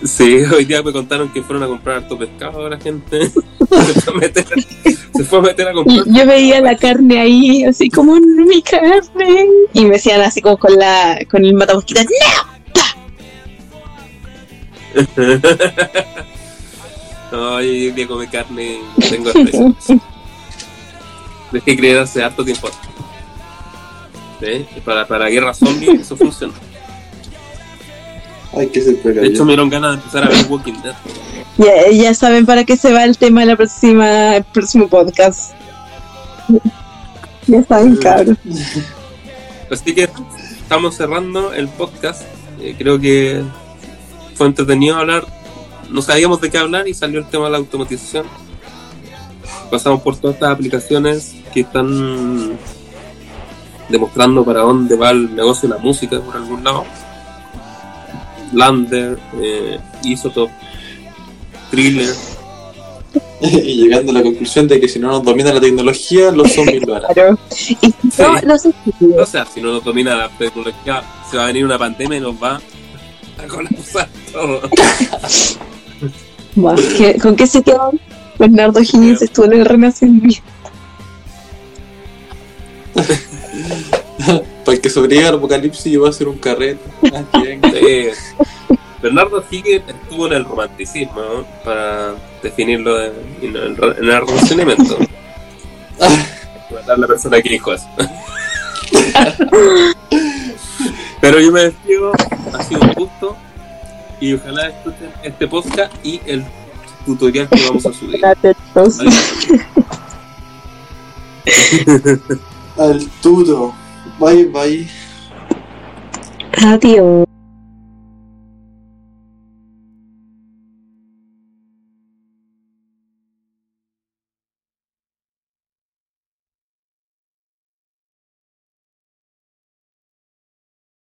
Sí, [LAUGHS] hoy día me contaron que fueron a comprar harto pescado la gente. [LAUGHS] se, fue a meter, se fue a meter a comprar. yo veía la carne ahí, así como "No, mi carne. Y me decían así como con la con el matamosquitas, ¡No! no, yo que come carne no tengo especias. [LAUGHS] Dejé creer hace harto tiempo. ¿Sí? Para, para guerra zombie eso funciona. Hay que ser De hecho me dieron ganas de empezar a ver Walking Dead. Ya, ya saben para qué se va el tema de la próxima, el próximo podcast. Ya saben, cabros. Así que estamos cerrando el podcast. Eh, creo que fue entretenido hablar. No sabíamos de qué hablar y salió el tema de la automatización. Pasamos por todas estas aplicaciones que están demostrando para dónde va el negocio de la música por algún lado. Lander, eh, Isotope, Thriller. [LAUGHS] y llegando a la conclusión de que si no nos domina la tecnología, los zombies lo harán. [LAUGHS] Claro. Y si no, Sí. los O sea, si no nos domina la tecnología, se va a venir una pandemia y nos va a colapsar todo. Buah, ¿qué- ¿Con qué se quedó? Bernardo Higgins estuvo en el Renacimiento. [LAUGHS] Para el que sobreviva al apocalipsis, yo voy a hacer un carrete. [LAUGHS] [LAUGHS] Bernardo Higgins estuvo en el romanticismo, ¿no? para definirlo de- en, el, en el relacionamiento. [LAUGHS] La persona que dijo eso. Pero yo me despido, ha sido un gusto y ojalá escuchen este podcast y el tutorial que vamos a subir. Atentos. Al tuto. Bye, bye. Adiós.